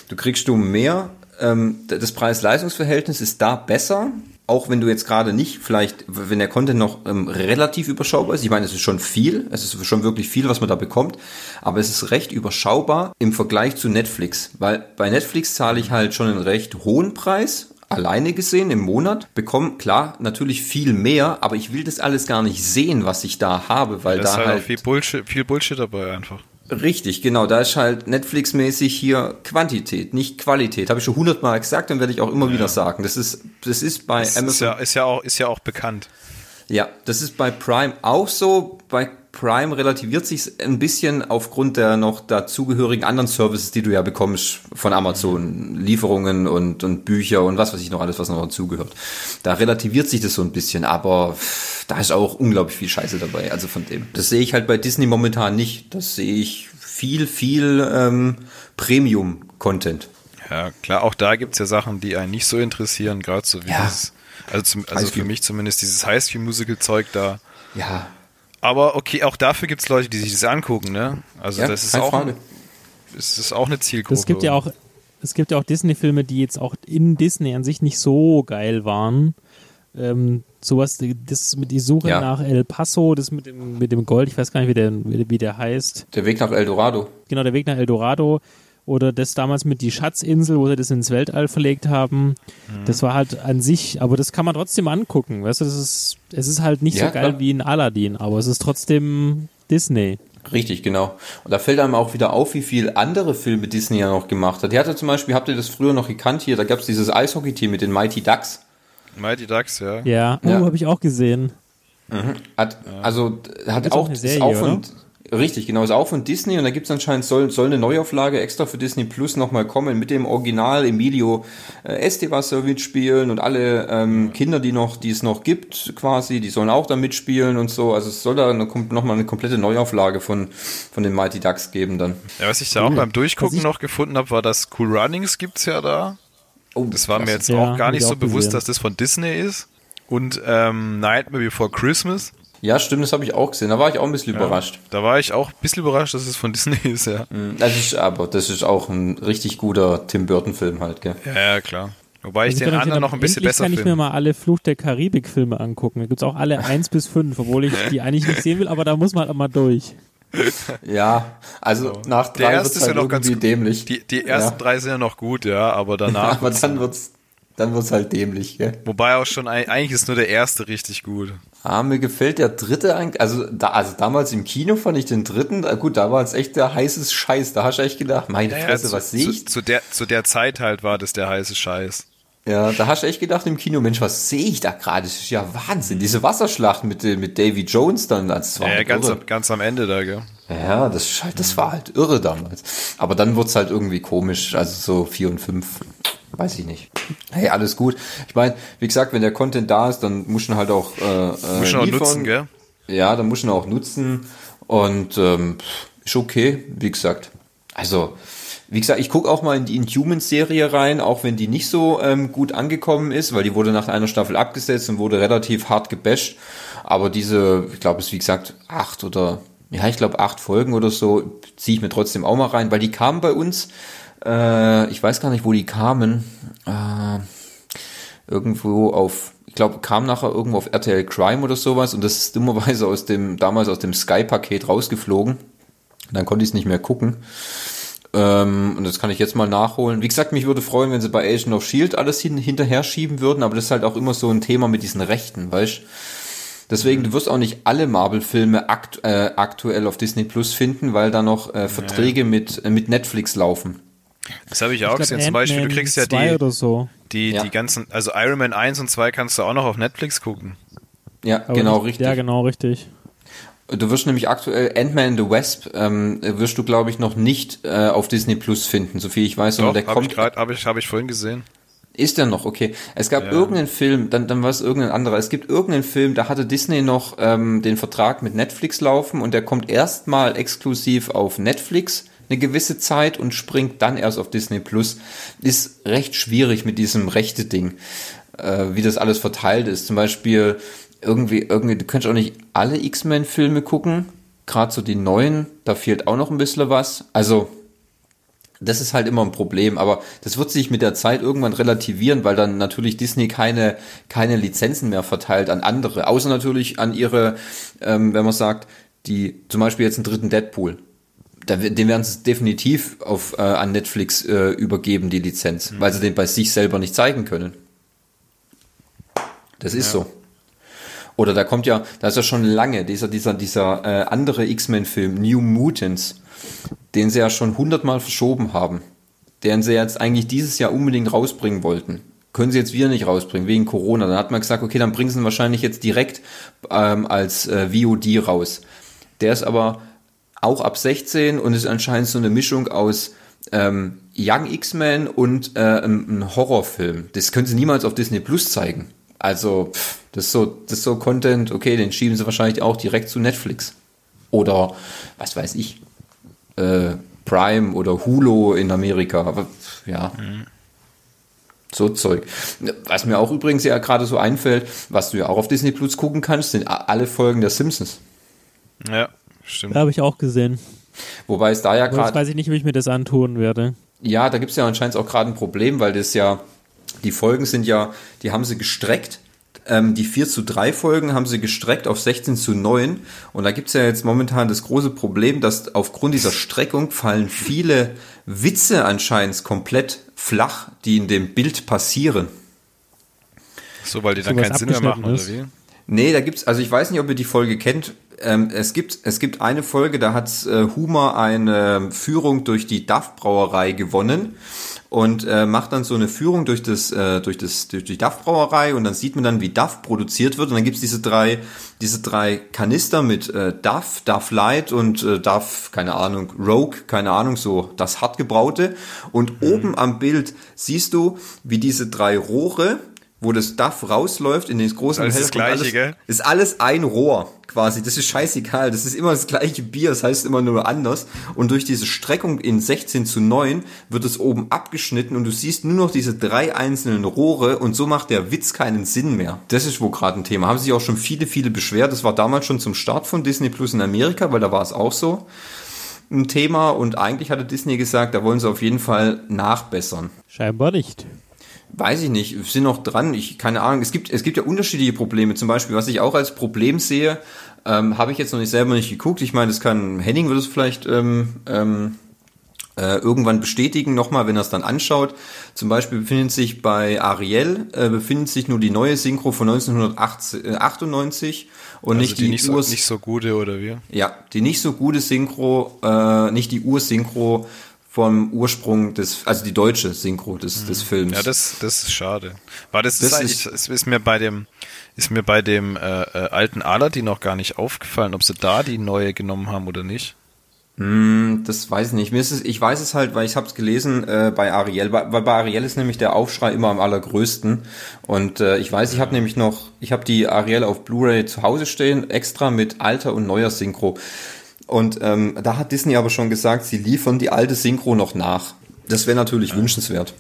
du kriegst du mehr, ähm, das Preis-Leistungs-Verhältnis ist da besser, auch wenn du jetzt gerade nicht, vielleicht, wenn der Content noch ähm, relativ überschaubar ist, ich meine, es ist schon viel, es ist schon wirklich viel, was man da bekommt, aber es ist recht überschaubar im Vergleich zu Netflix, weil bei Netflix zahle ich halt schon einen recht hohen Preis, alleine gesehen im Monat, bekomme klar natürlich viel mehr, aber ich will das alles gar nicht sehen, was ich da habe, weil Da ist halt, halt viel Bullshit, viel Bullshit dabei einfach. Richtig, genau. Da ist halt Netflix-mäßig hier Quantität, nicht Qualität. Habe ich schon hundertmal gesagt und werde ich auch immer wieder sagen. Das ist, das ist bei Das ist Amazon. ja, ist ja auch, ist ja auch bekannt. Ja, das ist bei Prime auch so. Bei Prime relativiert sich ein bisschen aufgrund der noch dazugehörigen anderen Services, die du ja bekommst von Amazon, Lieferungen und, und Bücher und was weiß ich noch alles, was noch dazugehört. Da relativiert sich das so ein bisschen, aber da ist auch unglaublich viel Scheiße dabei. Also von dem. Das sehe ich halt bei Disney momentan nicht. Das sehe ich viel, viel ähm, Premium-Content. Ja, klar, auch da gibt's ja Sachen, die einen nicht so interessieren, gerade so wie Ja. dieses, also, zum, also für mich zumindest dieses High School Musical Zeug da. Ja, Aber okay, auch dafür gibt's Leute, die sich das angucken, ne? Also ja das ist auch, Frage. es ist auch eine Zielgruppe. Es gibt ja auch, es gibt ja auch Disney-Filme, die jetzt auch in Disney an sich nicht so geil waren. Ähm, sowas, das mit die Suche Ja. nach El Paso, das mit dem, mit dem Gold, ich weiß gar nicht, wie der, wie der heißt. Der Weg nach El Dorado. Genau, der Weg nach El Dorado oder das damals mit die Schatzinsel, wo sie das ins Weltall verlegt haben. Das war halt an sich, aber das kann man trotzdem angucken. Weißt du, das ist, es ist halt nicht Ja, so geil klar. wie in Aladdin, aber es ist trotzdem Disney. Richtig, genau. Und da fällt einem auch wieder auf, wie viel andere Filme Disney ja noch gemacht hat. Die hatte zum Beispiel, habt ihr das früher noch gekannt hier, da gab es dieses Eishockey-Team mit den Mighty Ducks. Mighty Ducks, ja. Ja, oh, Ja. habe ich auch gesehen. Hat, Also hat auch auch, eine ist Serie, auch von, richtig, genau, ist auch von Disney und da gibt's anscheinend, soll, soll eine Neuauflage extra für Disney Plus nochmal kommen mit dem Original Emilio äh, Estevas soll mitspielen und alle ähm, Kinder, die noch, die es noch gibt, quasi, die sollen auch da mitspielen und so. Also es soll da nochmal eine komplette Neuauflage von, von den Mighty Ducks geben dann. Ja, was ich da auch beim Durchgucken noch gefunden habe, war das Cool Runnings gibt's ja da. Oh, Das war mir jetzt Ja, auch gar nicht ich so bewusst, gesehen. dass das von Disney ist. Und ähm, Nightmare Before Christmas. Ja, stimmt, das habe ich auch gesehen. Da war ich auch ein bisschen überrascht. Da war ich auch ein bisschen überrascht, dass es von (laughs) Disney ist, ja. Das ist, aber das ist auch ein richtig guter Tim Burton-Film halt, gell? Ja, ja, klar. Wobei ich Also den kann anderen noch ein bisschen besser kann ich mir finde. mal alle Fluch der Karibik-Filme angucken. Da gibt's auch alle (laughs) 1 bis 5, obwohl ich die eigentlich nicht sehen will, aber da muss man halt mal durch. (laughs) Ja, also nach Der drei erste wird's ist ja halt noch ganz irgendwie dämlich. Die, die ersten ja. drei sind ja noch gut, ja, aber danach. aber dann wird's, dann wird's halt dämlich, gell? wobei auch schon, eigentlich ist nur der erste richtig gut. Ah, mir gefällt der dritte eigentlich, also da, also damals im Kino fand ich den dritten, gut, da war es echt der heißes Scheiß, da hast du echt gedacht, meine Ja, Fresse, zu, was sehe zu, ich? zu, der, zu der Zeit halt war das der heiße Scheiß. Ja, da hast du echt gedacht im Kino, Mensch, was sehe ich da gerade? Das ist ja Wahnsinn, diese Wasserschlacht mit, mit Davy Jones dann, das war Ja, ganz, am, ganz am Ende da, gell? Ja, das, ist halt, das war halt irre damals. Aber dann wird's halt irgendwie komisch, also so vier und fünf, weiß ich nicht. Hey, alles gut. Ich meine, wie gesagt, wenn der Content da ist, dann muss man halt auch äh, äh, Muss schon auch nutzen, gell? Ja, dann muss man auch nutzen und ähm, ist okay, wie gesagt. Also, wie gesagt, ich gucke auch mal in die Inhumans-Serie rein, auch wenn die nicht so ähm, gut angekommen ist, weil die wurde nach einer Staffel abgesetzt und wurde relativ hart gebasht. Aber diese, ich glaube, es ist wie gesagt acht oder ja, ich glaube acht Folgen oder so, ziehe ich mir trotzdem auch mal rein, weil die kamen bei uns. Äh, ich weiß gar nicht, wo die kamen. Äh, irgendwo auf, ich glaube, kam nachher irgendwo auf RTL Crime oder sowas und das ist dummerweise aus dem, damals aus dem Sky-Paket rausgeflogen. Dann konnte ich es nicht mehr gucken. Ähm, und das kann ich jetzt mal nachholen. Wie gesagt, mich würde freuen, wenn sie bei Agent of Shield alles hin, hinterher schieben würden, aber das ist halt auch immer so ein Thema mit diesen Rechten, weißt Deswegen, du wirst auch nicht alle Marvel-Filme akt, äh, aktuell auf Disney Plus finden, weil da noch äh, Verträge mit, äh, mit Netflix laufen. Das habe ich auch Ich glaub, gesehen. Zum Beispiel, du kriegst ja 2 die, oder so. die, Ja. die ganzen, also Iron Man 1 und 2 kannst du auch noch auf Netflix gucken. Ja, Aber genau, nicht, richtig. Ja, genau, richtig. Du wirst nämlich aktuell Ant-Man and the Wasp, ähm, wirst du, glaube ich, noch nicht äh, auf Disney Plus finden, soviel ich weiß. Doch, der habe ich kommt, gerade, habe ich, habe ich vorhin gesehen. ist der noch, okay. Es gab Ja. irgendeinen Film, dann, dann war es irgendein anderer. Es gibt irgendeinen Film, da hatte Disney noch ähm, den Vertrag mit Netflix laufen und der kommt erstmal exklusiv auf Netflix eine gewisse Zeit und springt dann erst auf Disney Plus. Ist recht schwierig mit diesem rechte Ding, äh, wie das alles verteilt ist. Zum Beispiel irgendwie, irgendwie, du könntest auch nicht alle X-Men-Filme gucken, gerade so die neuen, da fehlt auch noch ein bisschen was. Also das ist halt immer ein Problem, aber das wird sich mit der Zeit irgendwann relativieren, weil dann natürlich Disney keine, keine Lizenzen mehr verteilt an andere, außer natürlich an ihre, ähm, wenn man sagt, die zum Beispiel jetzt einen dritten Deadpool. Da, den werden sie definitiv auf, äh, an Netflix äh, übergeben, die Lizenz, weil sie den bei sich selber nicht zeigen können. Das ist so. Oder da kommt ja, da ist ja schon lange dieser, dieser, dieser äh, andere X-Men-Film, New Mutants, den sie ja schon hundertmal verschoben haben, den sie jetzt eigentlich dieses Jahr unbedingt rausbringen wollten. Können sie jetzt wieder nicht rausbringen, wegen Corona. Dann hat man gesagt, okay, dann bringen sie ihn wahrscheinlich jetzt direkt ähm, als äh, VOD raus. Der ist aber auch ab 16 und ist anscheinend so eine Mischung aus ähm, Young X-Men und äh, einem Horrorfilm. Das können sie niemals auf Disney Plus zeigen. Also, pff, das ist so, das ist so Content, okay, den schieben sie wahrscheinlich auch direkt zu Netflix. Oder, was weiß ich, äh, Prime oder Hulu in Amerika. Aber, pff, ja. So Zeug. Was mir auch übrigens ja gerade so einfällt, was du ja auch auf Disney Plus gucken kannst, sind alle Folgen der Simpsons. Ja, stimmt. Da habe ich auch gesehen. Wobei es da ja gerade weiß ich nicht, wie ich mir das antun werde. Ja, da gibt's ja anscheinend auch gerade ein Problem, weil das ja, die Folgen sind ja, die haben sie gestreckt, ähm, die 4 zu 3 Folgen haben sie gestreckt auf 16 zu 9. Und da gibt's ja jetzt momentan das große Problem, dass aufgrund dieser Streckung fallen viele Witze anscheinend komplett flach, die in dem Bild passieren. So, weil die dann So keinen Sinn mehr machen, oder abgeschnitten wie? Nee, da gibt's, also ich weiß nicht, ob ihr die Folge kennt. Ähm, es gibt, es gibt eine Folge, da hat äh, Humor eine Führung durch die Duff Brauerei gewonnen und äh, macht dann so eine Führung durch das, äh, durch das, durch die Duff Brauerei und dann sieht man dann, wie Duff produziert wird und dann gibt's diese drei, diese drei Kanister mit äh, Duff, Duff Light und äh, Duff, keine Ahnung, Rogue, keine Ahnung, so das hart gebraute und oben am Bild siehst du, wie diese drei Rohre wo das Duff rausläuft in den großen Alles das Gleiche, gell? ist alles ein Rohr quasi. Das ist scheißegal. Das ist immer das gleiche Bier. Das heißt immer nur anders. Und durch diese Streckung in 16 zu 9 wird es oben abgeschnitten und du siehst nur noch diese drei einzelnen Rohre und so macht der Witz keinen Sinn mehr. Das ist wohl gerade ein Thema. Haben sich auch schon viele, viele beschwert. Das war damals schon zum Start von Disney Plus in Amerika, weil da war es auch so ein Thema und eigentlich hatte Disney gesagt, da wollen sie auf jeden Fall nachbessern. Scheinbar nicht. Weiß ich nicht, sind noch dran, ich keine Ahnung. Es gibt, es gibt ja unterschiedliche Probleme. Zum Beispiel, was ich auch als Problem sehe, ähm, habe ich jetzt noch nicht selber nicht geguckt. Ich meine, das kann Henning würde es vielleicht ähm, ähm, äh, irgendwann bestätigen, nochmal, wenn er es dann anschaut. Zum Beispiel befindet sich bei Ariel, äh, befindet sich nur die neue Synchro von 1998 und Also nicht die, die, nicht, so, nicht so gute, oder wie? ja, die nicht so gute Synchro, äh, nicht die Ursynchro vom Ursprung des, also die deutsche Synchro des, des Films. Mhm. Ja, das, das ist schade. War das, Das ist eigentlich, es ist mir bei dem, ist mir bei dem äh, äh, alten Aladdin noch gar nicht aufgefallen, ob sie da die neue genommen haben oder nicht. Hm, das weiß ich nicht. Mir ist es, ich weiß es halt, weil ich habe es gelesen äh, bei Ariel. Weil bei Ariel ist nämlich der Aufschrei immer am allergrößten. Und äh, ich weiß, ich habe nämlich noch, ich habe die Ariel auf Blu-ray zu Hause stehen, extra mit alter und neuer Synchro. Und ähm, da hat Disney aber schon gesagt, sie liefern die alte Synchro noch nach. Das wäre natürlich wünschenswert.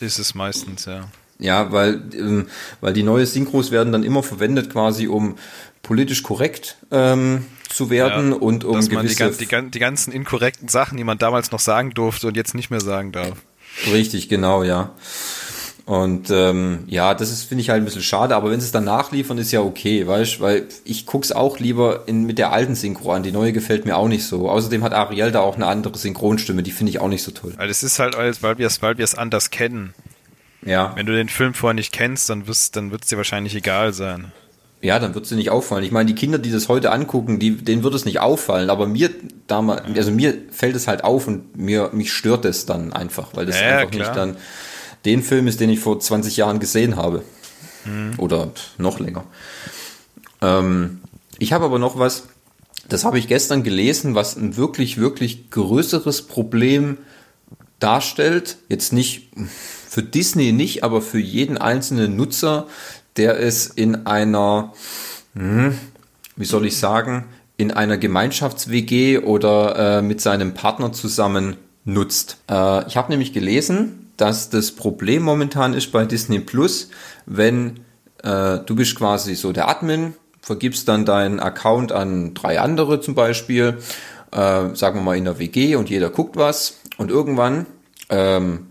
Ist es meistens, ja. Ja, weil, ähm, weil die neue Synchros werden dann immer verwendet quasi, um politisch korrekt ähm, zu werden ja, und um dass man die, die, die ganzen inkorrekten Sachen, die man damals noch sagen durfte und jetzt nicht mehr sagen darf. Richtig, genau, ja. Und ähm, ja, das ist finde ich halt ein bisschen schade, aber wenn sie es dann nachliefern, ist ja okay, weißt weil ich guck's auch lieber in, mit der alten Synchro an. Die neue gefällt mir auch nicht so. Außerdem hat Ariel da auch eine andere Synchronstimme, die finde ich auch nicht so toll. Weil es ist halt, alles, weil wir es, weil wir es anders kennen. Ja. Wenn du den Film vorher nicht kennst, dann wirst, dann wird es dir wahrscheinlich egal sein. Ja, dann wird sie nicht auffallen. Ich meine, die Kinder, die das heute angucken, die, denen wird es nicht auffallen, aber mir damals, also mir fällt es halt auf und mir, mich stört es dann einfach, weil das Ja, ja, einfach klar. nicht dann den Film ist, den ich vor 20 Jahren gesehen habe. Oder pff, noch länger. Ähm, ich habe aber noch was, das habe ich gestern gelesen, was ein wirklich, wirklich größeres Problem darstellt. Jetzt nicht für Disney nicht, aber für jeden einzelnen Nutzer, der es in einer, hm, wie soll ich sagen, in einer Gemeinschafts-WG oder äh, mit seinem Partner zusammen nutzt. Äh, ich habe nämlich gelesen, dass das Problem momentan ist bei Disney Plus, wenn äh, du bist quasi so der Admin, vergibst dann deinen Account an drei andere zum Beispiel, äh, sagen wir mal in der WG und jeder guckt was. Und irgendwann ähm,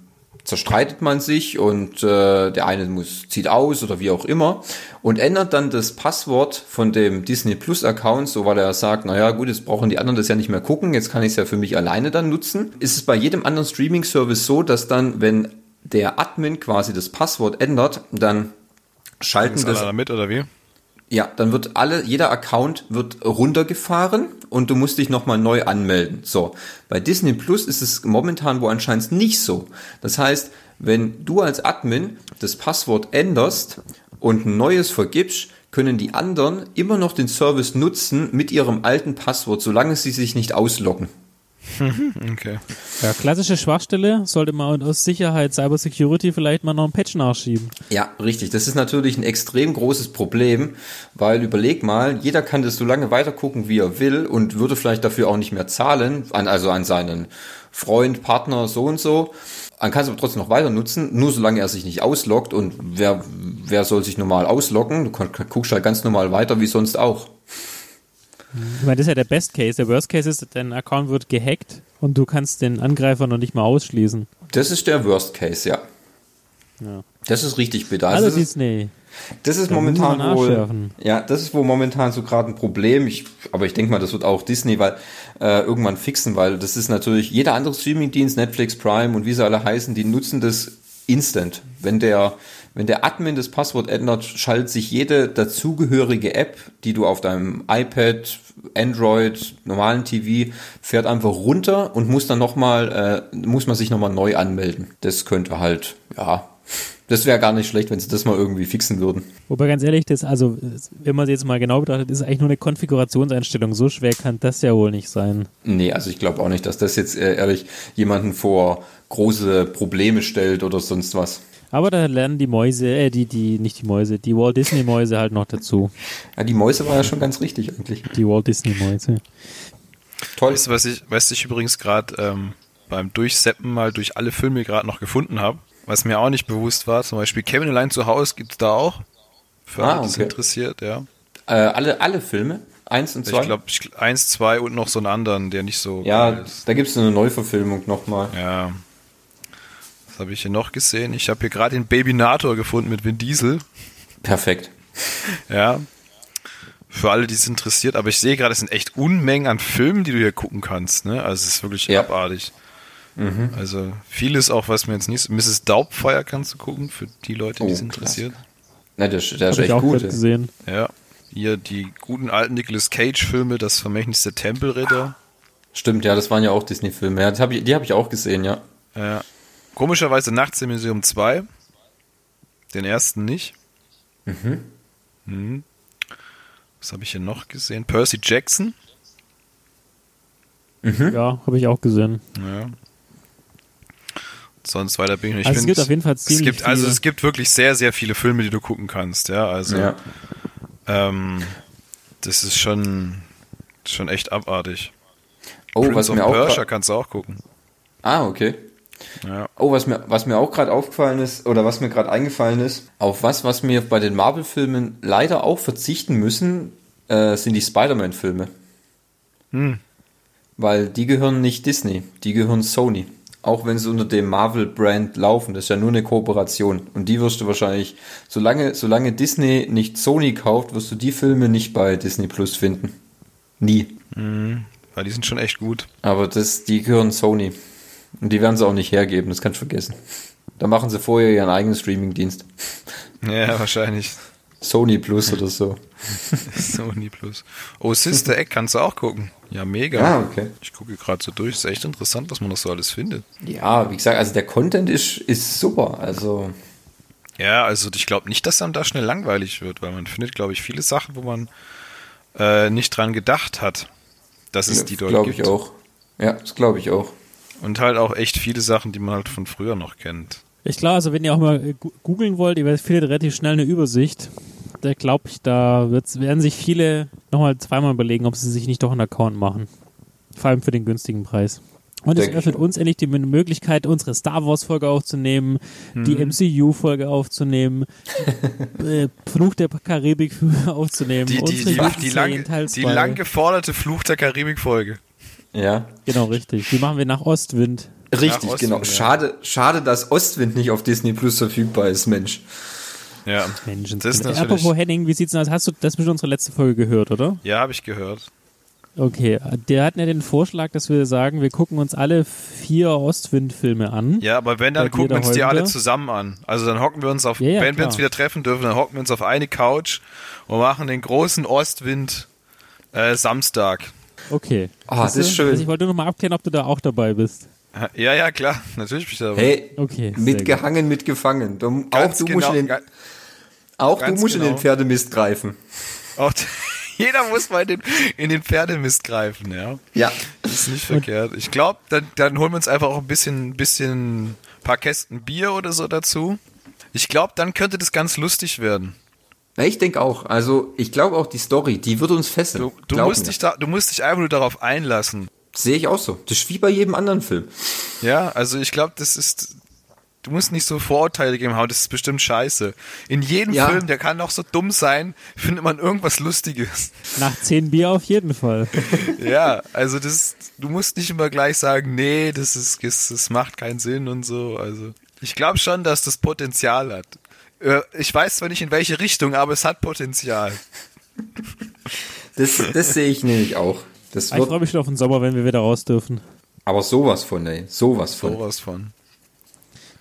zerstreitet man sich und äh, der eine muss zieht aus oder wie auch immer und ändert dann das Passwort von dem Disney Plus Account, so weil er sagt, naja gut, jetzt brauchen die anderen das ja nicht mehr gucken, jetzt kann ich es ja für mich alleine dann nutzen. Ist es bei jedem anderen Streaming Service so, dass dann, wenn der Admin quasi das Passwort ändert, dann schalten das alle damit, oder wie? Ja, dann wird alle, jeder Account wird runtergefahren und du musst dich nochmal neu anmelden. So. Bei Disney Plus ist es momentan wo anscheinend nicht so. Das heißt, wenn du als Admin das Passwort änderst und ein neues vergibst, können die anderen immer noch den Service nutzen mit ihrem alten Passwort, solange sie sich nicht ausloggen. (laughs) Okay. Ja, klassische Schwachstelle sollte man aus Sicherheit, Cybersecurity vielleicht mal noch einen Patch nachschieben. Ja, richtig. Das ist natürlich ein extrem großes Problem, weil überleg mal, jeder kann das so lange weitergucken, wie er will und würde vielleicht dafür auch nicht mehr zahlen, an, also an seinen Freund, Partner, so und so. Man kann es aber trotzdem noch weiter nutzen, nur solange er sich nicht ausloggt und wer, wer soll sich normal ausloggen? Du guckst halt ganz normal weiter, wie sonst auch. Ich meine, das ist ja der Best Case. Der Worst Case ist, dein Account wird gehackt und du kannst den Angreifer noch nicht mal ausschließen. Das ist der Worst Case, ja. Ja. Das ist richtig bitter. Also Also, Disney. Das ist Da momentan wohl, ja, das ist wohl momentan so gerade ein Problem. Ich, aber ich denke mal, das wird auch Disney weil, äh, irgendwann fixen, weil das ist natürlich jeder andere Streamingdienst, Netflix, Prime und wie sie alle heißen, die nutzen das instant. Wenn der, wenn der Admin das Passwort ändert, schaltet sich jede dazugehörige App, die du auf deinem iPad, Android, normalen TV, fährt einfach runter und muss dann nochmal, äh, muss man sich nochmal neu anmelden. Das könnte halt, ja, das wäre gar nicht schlecht, wenn sie das mal irgendwie fixen würden. Wobei ganz ehrlich, das, also, wenn man es jetzt mal genau betrachtet, ist es eigentlich nur eine Konfigurationseinstellung. So schwer kann das ja wohl nicht sein. Nee, also ich glaube auch nicht, dass das jetzt äh, ehrlich jemanden vor große Probleme stellt oder sonst was. Aber da lernen die Mäuse, äh, die, die, nicht die Mäuse, die Walt Disney Mäuse halt noch dazu. Ja, die Mäuse war ja schon ganz richtig eigentlich. Die Walt Disney Mäuse. Toll. Weißt du, was ich, weißt du, ich übrigens gerade ähm, beim Durchseppen mal durch alle Filme gerade noch gefunden habe, was mir auch nicht bewusst war, zum Beispiel Kevin allein zu Hause gibt's da auch. Für Ah, alle, die es okay. interessiert, ja. Äh, alle, alle Filme? Eins und zwei? Ich glaube, eins, zwei und noch so einen anderen, der nicht so ja, da gibt's eine Neuverfilmung nochmal. Ja. Was habe ich hier noch gesehen? Ich habe hier gerade den Babynator gefunden mit Vin Diesel. Perfekt. Ja. Für alle, die es interessiert. Aber ich sehe gerade, es sind echt Unmengen an Filmen, die du hier gucken kannst. Ne? Also es ist wirklich Ja. abartig. Also vieles auch, was mir jetzt nicht... Mrs. Daubfire kannst du gucken, für die Leute, die Oh, es krass. interessiert. Na, der, der ist echt auch gut. gut gesehen. Ja. Hier die guten alten Nicolas Cage-Filme, das Vermächtnis der Tempelritter. Stimmt, ja, das waren ja auch Disney-Filme. Ja, die habe ich, die hab ich auch gesehen, ja. Ja. Komischerweise Nachts im Museum 2. Den ersten nicht. Mhm. Was habe ich hier noch gesehen? Percy Jackson. Ja, habe ich auch gesehen. Ja. Sonst weiter bin ich nicht. Ich Also es find, gibt auf jeden Fall es ziemlich gibt, Also viele. es gibt wirklich sehr, sehr viele Filme, die du gucken kannst. Ja, also ja. ähm, das ist schon, schon echt abartig. Oh, Prince was of mir auch. Persia gra- kannst du auch gucken. Ah, okay. Ja. Oh, was mir, was mir auch gerade aufgefallen ist, oder was mir gerade eingefallen ist, auf was, was wir bei den Marvel-Filmen leider auch verzichten müssen, äh, sind die Spider-Man-Filme. Hm. Weil die gehören nicht Disney, die gehören Sony. Auch wenn sie unter dem Marvel-Brand laufen, das ist ja nur eine Kooperation. Und die wirst du wahrscheinlich, solange, solange Disney nicht Sony kauft, wirst du die Filme nicht bei Disney Plus finden. Nie. Weil die sind schon echt gut. Aber das, die gehören Sony. Und die werden sie auch nicht hergeben, das kannst du vergessen. Da machen sie vorher ihren eigenen Streaming-Dienst. Ja, wahrscheinlich. Sony Plus oder so. (laughs) Sony Plus. Oh, Sister Egg kannst du auch gucken. Ja, mega. Ah, okay. Ich gucke gerade so durch. Ist echt interessant, was man noch so alles findet. Ja, wie gesagt, also der Content ist, ist super. Also, Ja, also ich glaube nicht, dass dann da schnell langweilig wird, weil man findet, glaube ich, viele Sachen, wo man äh, nicht dran gedacht hat, dass es die dort glaube gibt. ich auch. Ja, das glaube ich auch. Und halt auch echt viele Sachen, die man halt von früher noch kennt. Ich glaube, also wenn ihr auch mal googeln wollt, ihr werdet- findet relativ schnell eine Übersicht. Da glaube ich, da wird's, werden sich viele nochmal zweimal überlegen, ob sie sich nicht doch einen Account machen. Vor allem für den günstigen Preis. Und es öffnet uns endlich die Möglichkeit, unsere Star Wars Folge aufzunehmen, die MCU Folge aufzunehmen, (laughs) äh, Fluch der Karibik (laughs) aufzunehmen, Die, die, unsere die, die, 10, lang, die 2. lang geforderte Fluch der Karibik-Folge. Ja. Genau, richtig. Die machen wir nach Ostwind. Richtig, Ostwind, genau. ja. Schade, schade, dass Ostwind nicht auf Disney Plus verfügbar ist, Mensch. Ja, Menschen. das ist natürlich. Apropos Henning, wie sieht's denn aus? Hast du das bestimmt unsere letzte Folge gehört, oder? Ja, habe ich gehört. Okay, der hat ja den Vorschlag, dass wir sagen, wir gucken uns alle vier Ostwind-Filme an. Ja, aber wenn, dann gucken wir uns die alle zusammen an. Also dann hocken wir uns auf, Ja, ja, wenn wir uns klar. wieder treffen dürfen, dann hocken wir uns auf eine Couch und machen den großen Ostwind äh, Samstag. Okay. Ah, das ist schön. Also ich wollte nur noch mal abklären, ob du da auch dabei bist. Ja, ja, klar, natürlich bin ich dabei. Hey, Okay. mitgehangen, mitgefangen. Du, auch du genau, musst in den, auch du musst in genau. den Pferdemist greifen. Auch, (laughs) jeder muss mal in den, in den Pferdemist greifen, ja. Ja. Das ist nicht verkehrt. Ich glaube, dann, dann holen wir uns einfach auch ein bisschen, bisschen paar Kästen Bier oder so dazu. Ich glaube, dann könnte das ganz lustig werden. Ja, ich denke auch. Also, ich glaube auch die Story, die wird uns fesseln. Du, du, musst mir. dich da, du musst dich einfach nur darauf einlassen. Sehe ich auch so. Das ist wie bei jedem anderen Film. Ja, also ich glaube, das ist. Du musst nicht so Vorurteile geben, aber das ist bestimmt scheiße. In jedem Ja. Film, der kann noch so dumm sein, findet man irgendwas Lustiges. Nach zehn Bier auf jeden Fall. (laughs) ja, also das, du musst nicht immer gleich sagen, nee, das ist, das, das macht keinen Sinn und so. Also ich glaube schon, dass das Potenzial hat. Äh, Ich weiß zwar nicht in welche Richtung, aber es hat Potenzial. (laughs) Das, das sehe ich nämlich auch. Das Ich freue mich schon auf den Sommer, wenn wir wieder raus dürfen. aber sowas von, ey. Sowas von. Sowas von.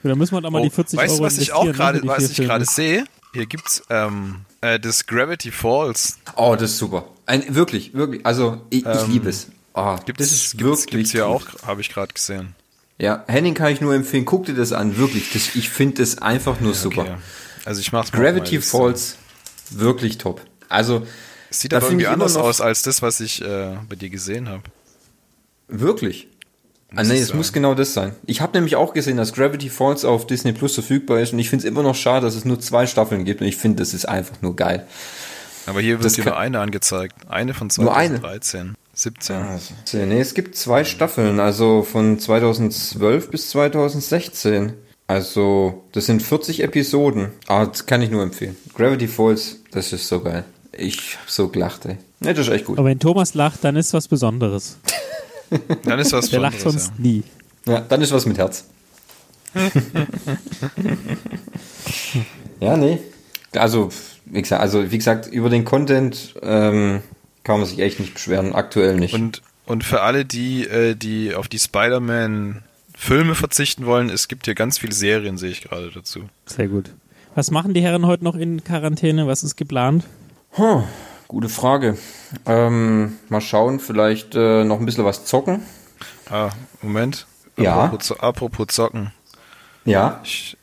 Ja, dann müssen wir doch mal Oh, die 40 weißt du, Euro was ich auch ne, gerade, was ich gerade sehe? Hier gibt's ähm, äh, das Gravity Falls. Oh, das ist super. Ein, wirklich, wirklich. Also, ich, ich liebe es. Oh, Gibt's, das ist gibt's, wirklich gibt's hier auch, habe ich gerade gesehen. Ja, Henning kann ich nur empfehlen. Guck dir das an, wirklich. Das, ich finde das einfach nur super. Okay. Also ich mach's Gravity. Falls, wirklich top. Also, Es Sieht aber irgendwie anders noch- aus als das, was ich äh, bei dir gesehen habe. wirklich. Ah, nee, es sagen. muss genau das sein. Ich habe nämlich auch gesehen, dass Gravity Falls auf Disney Plus verfügbar ist und ich finde es immer noch schade, dass es nur zwei Staffeln gibt und ich finde, das ist einfach nur geil. Aber hier wird kann- nur eine angezeigt. Eine von Nur eine? 2013. 17. Also, nee, es gibt zwei Staffeln, also von 2012 bis 2016. Also, das sind 40 Episoden. Ah, das kann ich nur empfehlen. Gravity Falls, das ist so geil. Ich hab so gelacht, ey. Nee, das ist echt gut. Aber wenn Thomas lacht, dann ist was Besonderes. (laughs) Dann ist was Der lacht Besonderes, sonst nie. Ja, dann ist was mit Herz. (laughs) ja, nee. Also, wie gesagt, also, wie gesagt, über den Content ähm, kann man sich echt nicht beschweren. Aktuell nicht. ja. Und, und für alle, die, äh, die auf die Spider-Man-Filme verzichten wollen, es gibt hier ganz viele Serien, sehe ich gerade dazu. Sehr gut. Was machen die Herren heute noch in Quarantäne? Was ist geplant? Huh, gute Frage. Ähm, mal schauen, vielleicht äh, noch ein bisschen was zocken. Ah, Moment. Ja. Apropos, apropos Zocken. Ja. Ich,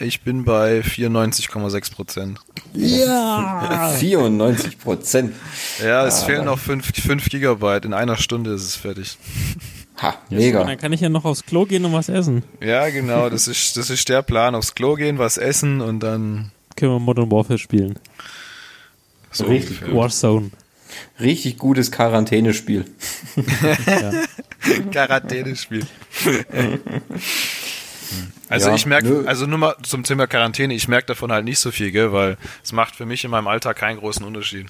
ich bin bei 94,6 Prozent. Ja! (laughs) 94 Prozent. Ja, es fehlen noch 5, 5 Gigabyte. In einer Stunde ist es fertig. Ha, mega. dann kann ich ja noch aufs Klo gehen und was essen. Ja, genau. Das ist, das ist der Plan. Aufs Klo gehen, was essen und dann Können wir Modern Warfare spielen. so Richtig ungefähr. Warzone. Richtig gutes Quarantänespiel. (laughs) Quarantänespiel. (laughs) Also Ja, ich merke, also nur mal zum Thema Quarantäne, ich merke davon halt nicht so viel, gell, weil es macht für mich in meinem Alltag keinen großen Unterschied.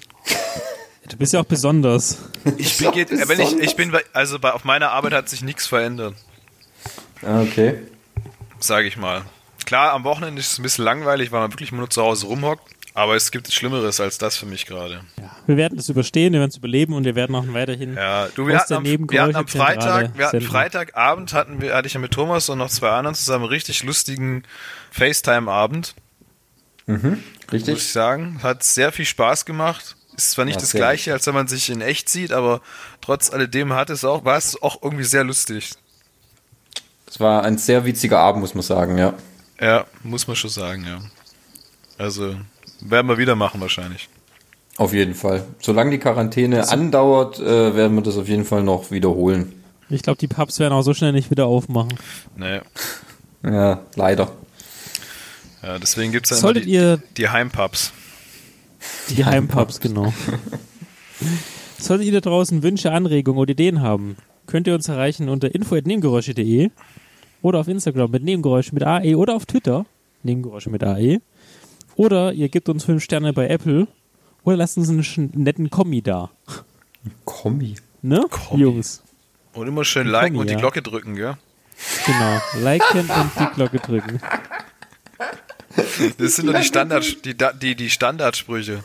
Du bist ja auch besonders. (laughs) Ich bin, geht, wenn ich, ich bin, also bei, auf meiner Arbeit hat sich nichts verändert, Ah, Okay. sage ich mal. Klar, am Wochenende ist es ein bisschen langweilig, weil man wirklich nur zu Hause rumhockt, aber es gibt Schlimmeres als das für mich gerade. Wir werden es überstehen, wir werden es überleben und wir werden auch weiterhin. Ja, du, wir Aus hatten, der am, wir hatten am Nebengeräuschezentrale Freitag, wir hatten. Freitagabend hatten wir, hatte ich ja mit Thomas und noch zwei anderen zusammen einen richtig lustigen FaceTime-Abend. muss ich Richtig? sagen. Hat sehr viel Spaß gemacht. Ist zwar nicht Ja, das sehr gleiche, als wenn man sich in echt sieht, aber trotz alledem hat es auch, war es auch irgendwie sehr lustig. Das war ein sehr witziger Abend, muss man sagen, ja. Ja, muss man schon sagen, ja. Also, werden wir wieder machen wahrscheinlich. Auf jeden Fall. Solange die Quarantäne andauert, äh, werden wir das auf jeden Fall noch wiederholen. Ich glaube, die Pubs werden auch so schnell nicht wieder aufmachen. Nee. Ja, leider. Ja, deswegen gibt es ja Solltet die, ihr die Heimpubs. Die Heimpubs, genau. (laughs) Solltet ihr da draußen Wünsche, Anregungen oder Ideen haben, könnt ihr uns erreichen unter info.nebengeräusche.de oder auf Instagram mit Nebengeräusche mit AE oder auf Twitter Nebengeräusche mit AE oder ihr gebt uns fünf Sterne bei Apple oder lasst uns einen netten Kommi da. Kommi. Ne, Kommi. Jungs? Und immer schön liken Kommi, und die ja. Glocke drücken, gell? Genau. Liken und die Glocke drücken. (laughs) Das sind doch die Standard, die, die, die Standardsprüche.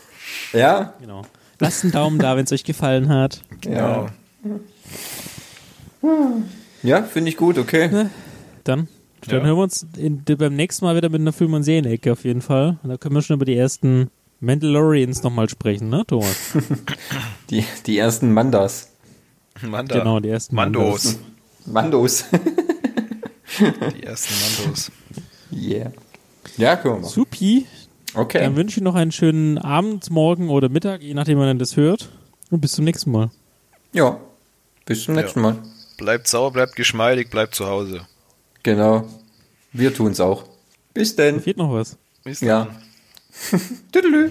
Ja? Genau. Lasst einen Daumen da, wenn es euch gefallen hat. Genau. Ja, finde ich gut, okay. Dann, dann Ja. hören wir uns in, beim nächsten Mal wieder mit einer Film- und Serienecke auf jeden Fall. Und da können wir schon über die ersten Mandalorians nochmal sprechen, ne, Thomas? (laughs) Die, die ersten Mandas. Manda. Genau, die ersten Mandos. Mandos. (laughs) Die ersten Mandos. yeah. Ja, können wir machen. Supi. Okay. Dann wünsche ich noch einen schönen Abend, Morgen oder Mittag, je nachdem, wann ihr das hört. Und bis zum nächsten Mal. Ja. Bis zum nächsten Mal. Bleibt sauer, bleibt geschmeidig, bleibt zu Hause. Genau. Wir tun's auch. Bis denn. Fehlt noch was. Bis Ja. (laughs) dann. Tüdelü.